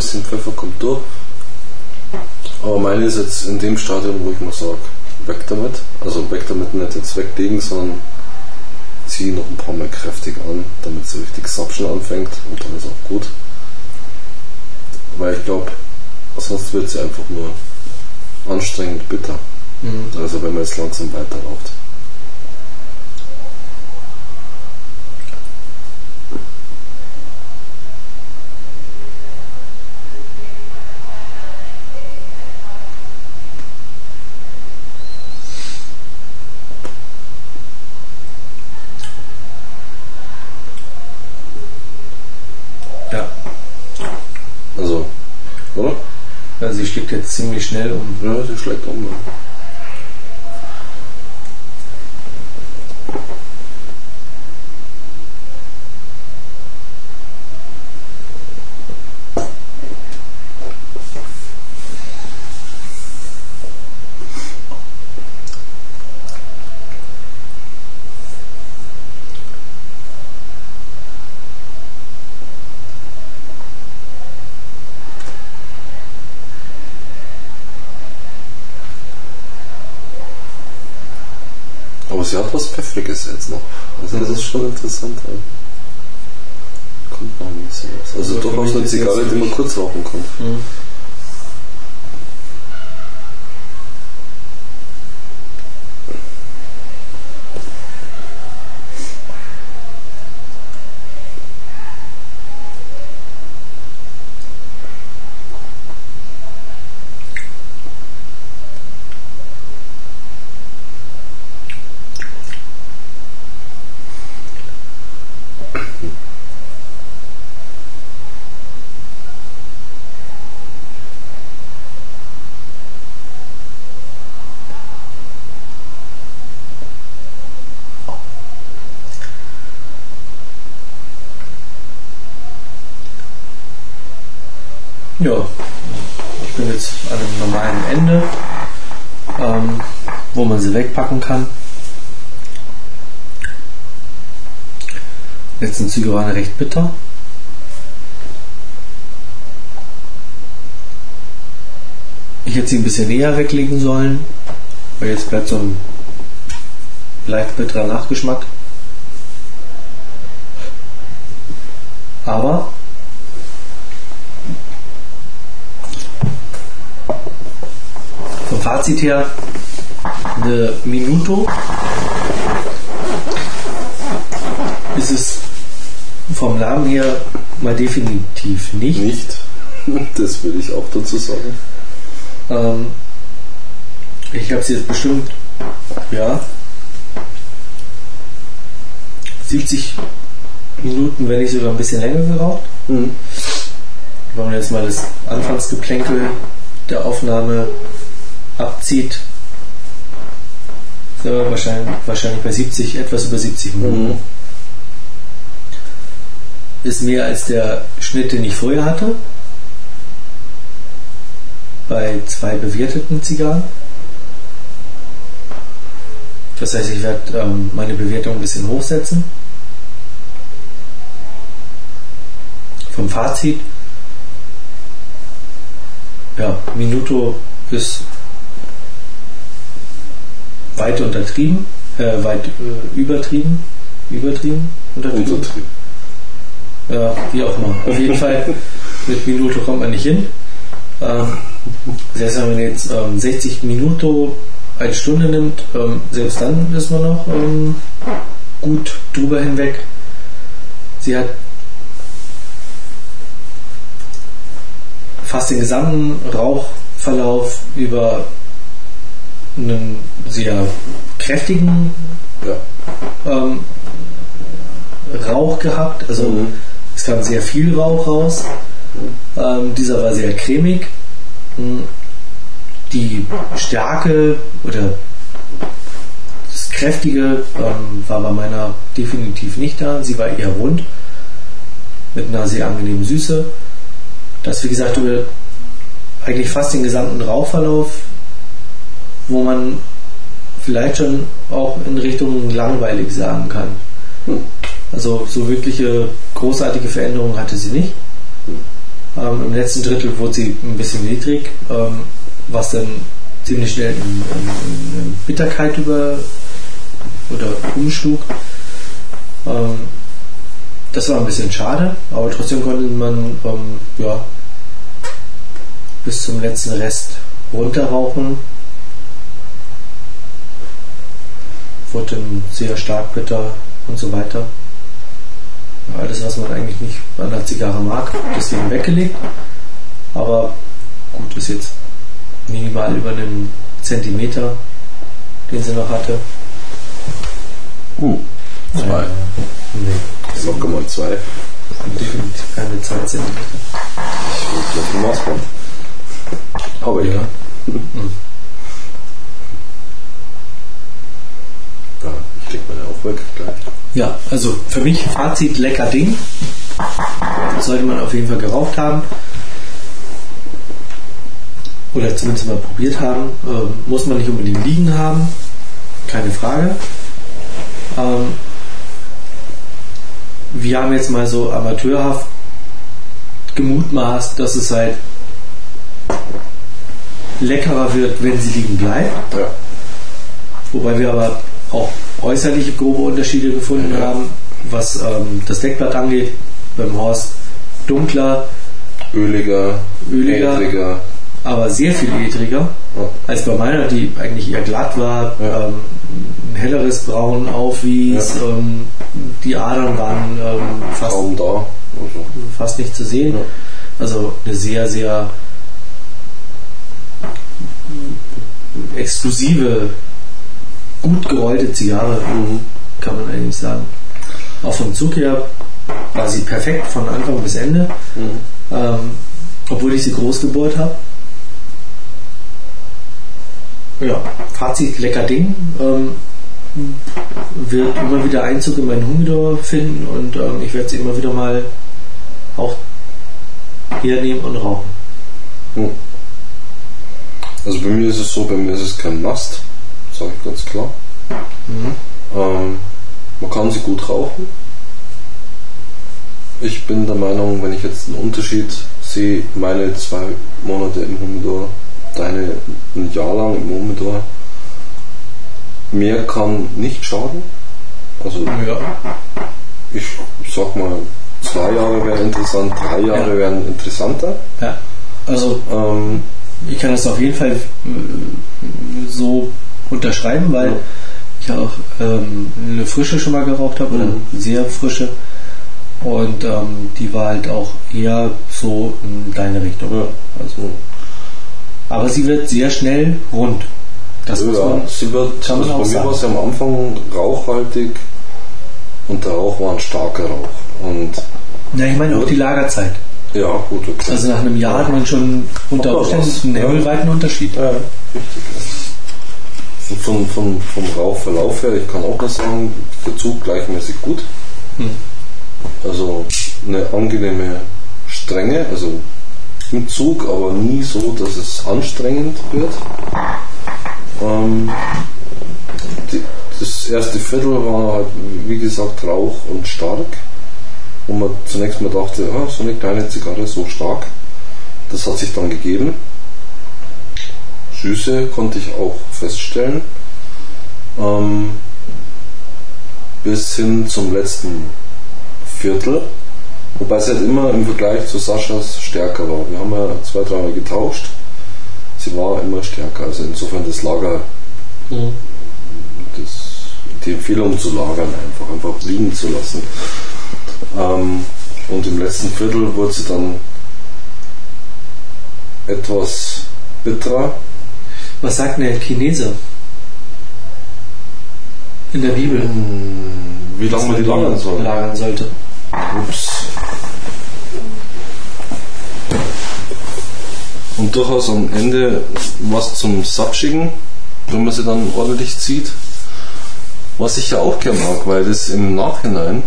B: bisschen Pfeffer kommt durch. Aber meine ist jetzt in dem Stadium, wo ich mal sage, weg damit. Also weg damit nicht jetzt weglegen, sondern ziehe noch ein paar Mal kräftig an, damit so richtig Sapschen anfängt und dann ist auch gut. Weil ich glaube, sonst wird sie einfach nur anstrengend bitter.
A: mhm.
B: Also wenn man jetzt langsam weiter raucht.
A: ja.
B: Also, oder?
A: Also sie schlägt jetzt ziemlich schnell um.
B: Ja, sie schlägt um. Aber sie hat was Pfeffriges jetzt noch. Also das ist schon interessant. Ja. Kommt noch ein bisschen was. Also
A: Also
B: durchaus
A: mich
B: eine Zigarre, die man kurz rauchen kann.
A: Mhm. Ja, an einem normalen Ende, ähm, wo man sie wegpacken kann. Jetzt sind Züge waren recht bitter. Ich hätte sie ein bisschen näher weglegen sollen, weil jetzt bleibt so ein leicht bitterer Nachgeschmack. Aber vom Fazit her eine Minuto ist es vom Namen her mal definitiv nicht.
B: Nicht. *laughs* Das will ich auch dazu sagen.
A: Ähm, ich habe sie jetzt bestimmt, ja, 70 Minuten, wenn nicht sogar ein bisschen länger geraucht.
B: Mhm.
A: Wenn man jetzt mal das Anfangsgeplänkel der Aufnahme abzieht, Sind wir wahrscheinlich, wahrscheinlich bei 70, etwas über 70 Minuten.
B: Mhm.
A: Ist mehr als der Schnitt, den ich vorher hatte. Bei zwei bewerteten Zigarren. Das heißt, ich werde ähm, meine Bewertung ein bisschen hochsetzen. Vom Fazit. Ja, Minuto ist weit untertrieben, äh, weit äh, übertrieben, übertrieben, untertrieben.
B: Untertrieb.
A: Ja, wie auch immer. Auf jeden Fall, *laughs* mit Minuto kommt man nicht hin. Ähm, selbst wenn man jetzt ähm, 60 Minuto eine Stunde nimmt, ähm, selbst dann ist man noch ähm, gut drüber hinweg. Sie hat fast den gesamten Rauchverlauf über einen sehr kräftigen
B: Ja.
A: ähm, Rauch gehabt. Also
B: Mhm.
A: es kam sehr viel Rauch raus. Ähm, dieser war sehr cremig. Mm, Die Stärke oder das Kräftige ähm, war bei meiner definitiv nicht da. Sie war eher rund mit einer sehr angenehmen Süße. Das, wie gesagt, über eigentlich fast den gesamten Rauchverlauf, wo man vielleicht schon auch in Richtung langweilig sagen kann.
B: Hm.
A: Also so wirkliche großartige Veränderungen hatte sie nicht. Ähm, Im letzten Drittel wurde sie ein bisschen niedrig, ähm, was dann ziemlich schnell in, in, in Bitterkeit über oder umschlug. Ähm, das war ein bisschen schade, aber trotzdem konnte man ähm, ja, bis zum letzten Rest runterrauchen. Wurde dann sehr stark bitter und so weiter. Alles, was man eigentlich nicht an der Zigarre mag, deswegen weggelegt. Aber gut, ist jetzt minimal über einen Zentimeter, den sie noch hatte.
C: Uh, zwei.
A: Äh, nee,
B: Locker mal zwei.
A: definitiv keine 2 Zentimeter.
B: Ich will gleich ein Maßband. Aber ja. Ja, *laughs* ich leg meine auch weg gleich.
A: Ja, also für mich Fazit lecker Ding. Sollte man auf jeden Fall geraucht haben. Oder zumindest mal probiert haben. Ähm, muss man nicht unbedingt liegen haben. Keine Frage. Ähm, wir haben jetzt mal so amateurhaft gemutmaßt, dass es halt leckerer wird, wenn sie liegen bleibt.
B: Ja.
A: Wobei wir aber auch äußerliche grobe Unterschiede gefunden
B: Ja.
A: haben, was ähm, das Deckblatt angeht. Beim Horst dunkler,
B: Öliger,
A: Öliger.
B: ädriger.
A: aber sehr viel edriger
B: Ja.
A: als bei meiner, die eigentlich eher glatt war,
B: Ja.
A: ähm, ein helleres Braun aufwies, ähm, die Adern waren ähm, fast.
B: Also,
A: fast nicht zu sehen. Also eine sehr, sehr exklusive, gut gerollte Zigarre,
B: mhm.
A: kann man eigentlich sagen. Auch vom Zug her war sie perfekt von Anfang bis Ende,
B: Mhm.
A: ähm, obwohl ich sie groß gebohrt habe. Ja, Fazit, lecker Ding. Ähm, wird immer wieder Einzug in meinen Humidor finden und ähm, ich werde sie immer wieder mal auch hernehmen und rauchen.
B: Hm. Also bei mir ist es so, bei mir ist es kein Must, sage ich ganz klar.
A: Mhm.
B: Ähm, man kann sie gut rauchen. Ich bin der Meinung, wenn ich jetzt einen Unterschied sehe, meine zwei Monate im Humidor, deine ein Jahr lang im Humidor, mehr kann nicht schaden. Also
A: Ja.
B: ich sag mal, zwei Jahre wären interessant, drei Jahre
A: Ja.
B: wären interessanter.
A: ja. Also
B: Ähm,
A: ich kann das auf jeden Fall äh, so unterschreiben, weil
B: Ja.
A: ich auch ähm, eine frische schon mal geraucht habe, oder
B: Mhm.
A: sehr frische. Und ähm, die war halt auch eher so in deine Richtung.
B: ja.
A: Also, aber sie wird sehr schnell rund. Das muss
B: ja,
A: man.
B: sie wird,
A: kann man
B: also bei mir war es ja am Anfang rauchhaltig und der Rauch war ein starker Rauch. Und
A: Na, ich meine auch die Lagerzeit.
B: ja, gut, okay.
A: Also nach einem Jahr hat man schon unter Umständen einen
B: Ja.
A: himmelweiten Unterschied.
B: ja, richtig. Von, von, vom Rauchverlauf her, ich kann auch nur sagen, Verzug gleichmäßig gut.
A: Hm.
B: Also eine angenehme Strenge, also im Zug, aber nie so, dass es anstrengend wird. Ähm, die, das erste Viertel war halt, wie gesagt, rauch und stark. Wo man zunächst mal dachte, ah, so eine kleine Zigarre, so stark. Das hat sich dann gegeben. Süße konnte ich auch feststellen. Ähm, bis hin zum letzten Viertel. Wobei es halt immer im Vergleich zu Saschas stärker war. Wir haben ja zwei, dreimal getauscht. Sie war immer stärker. Also insofern das Lager,
A: Mhm.
B: das, die Empfehlung zu lagern, einfach, einfach liegen zu lassen. Ähm, und im letzten Viertel wurde sie dann etwas bitterer.
A: Was sagt denn der Chinese? In der Bibel.
B: Wie lange man die lagern soll.
A: Lagern sollte.
B: Ups. Und durchaus am Ende was zum Sapschigen, wenn man sie dann ordentlich zieht. Was ich ja auch gern mag, weil das im Nachhinein,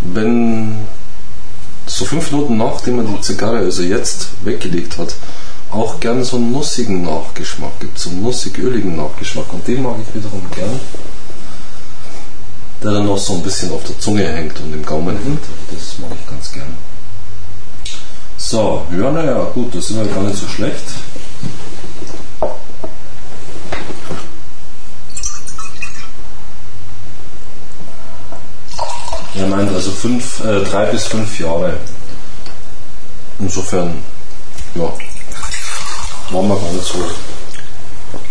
B: wenn so fünf Minuten nachdem man die Zigarre, also jetzt weggelegt hat, auch gern so einen nussigen Nachgeschmack gibt, so einen nussig-öligen Nachgeschmack. Und den mag ich wiederum gern der dann noch so ein bisschen auf der Zunge hängt und im Gaumen hängt. Das mag ich ganz gern. So, ja, naja, gut, das sind wir gar nicht so schlecht. Er meint also fünf, äh, drei bis fünf Jahre. Insofern, ja, waren wir gar nicht so,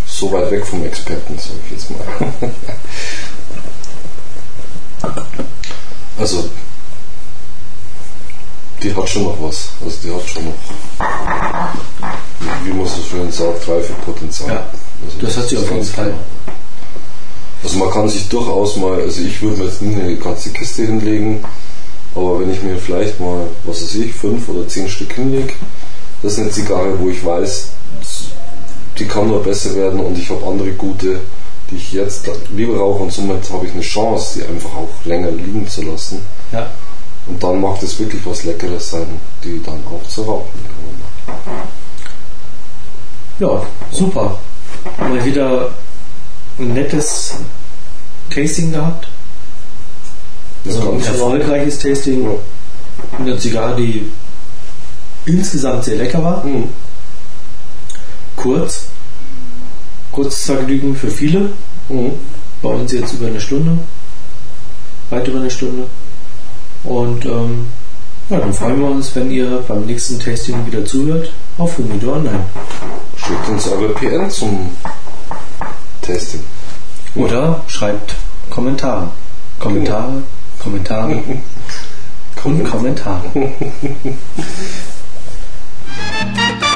B: so weit weg vom Experten, sage ich jetzt mal. Also, die hat schon noch was. Also, die hat schon noch, wie man so schön sagt, Reifepotenzial.
A: Ja,
B: also,
A: das hat sie auf jeden
B: ganz
A: Fall.
B: klar. Also, man kann sich durchaus mal, also ich würde mir jetzt nie eine ganze Kiste hinlegen, aber wenn ich mir vielleicht mal, was weiß ich, fünf oder zehn Stück hinlege, das ist eine Zigarre, wo ich weiß, die kann nur besser werden und ich habe andere gute, die ich jetzt lieber rauche und somit habe ich eine Chance, die einfach auch länger liegen zu lassen.
A: Ja.
B: Und dann mag das wirklich was Leckeres sein, die dann auch zu rauchen.
A: Ja, super. Mal wieder ein nettes Tasting gehabt.
B: Das
A: Also ein erfolgreiches Tasting.
B: Ja.
A: Eine Zigarre, die insgesamt sehr lecker war.
B: Hm.
A: Kurz. Kurzes Vergnügen für viele.
B: Hm.
A: Bei uns jetzt über eine Stunde. Weit über eine Stunde. Und ähm, ja, dann freuen wir uns, wenn ihr beim nächsten Tasting wieder zuhört auf Humidor Online.
B: Schickt uns eure PN zum Testing.
A: Oder schreibt Kommentare. Kommentare, Kommentare *laughs* und Kommentare. *laughs* Thank you.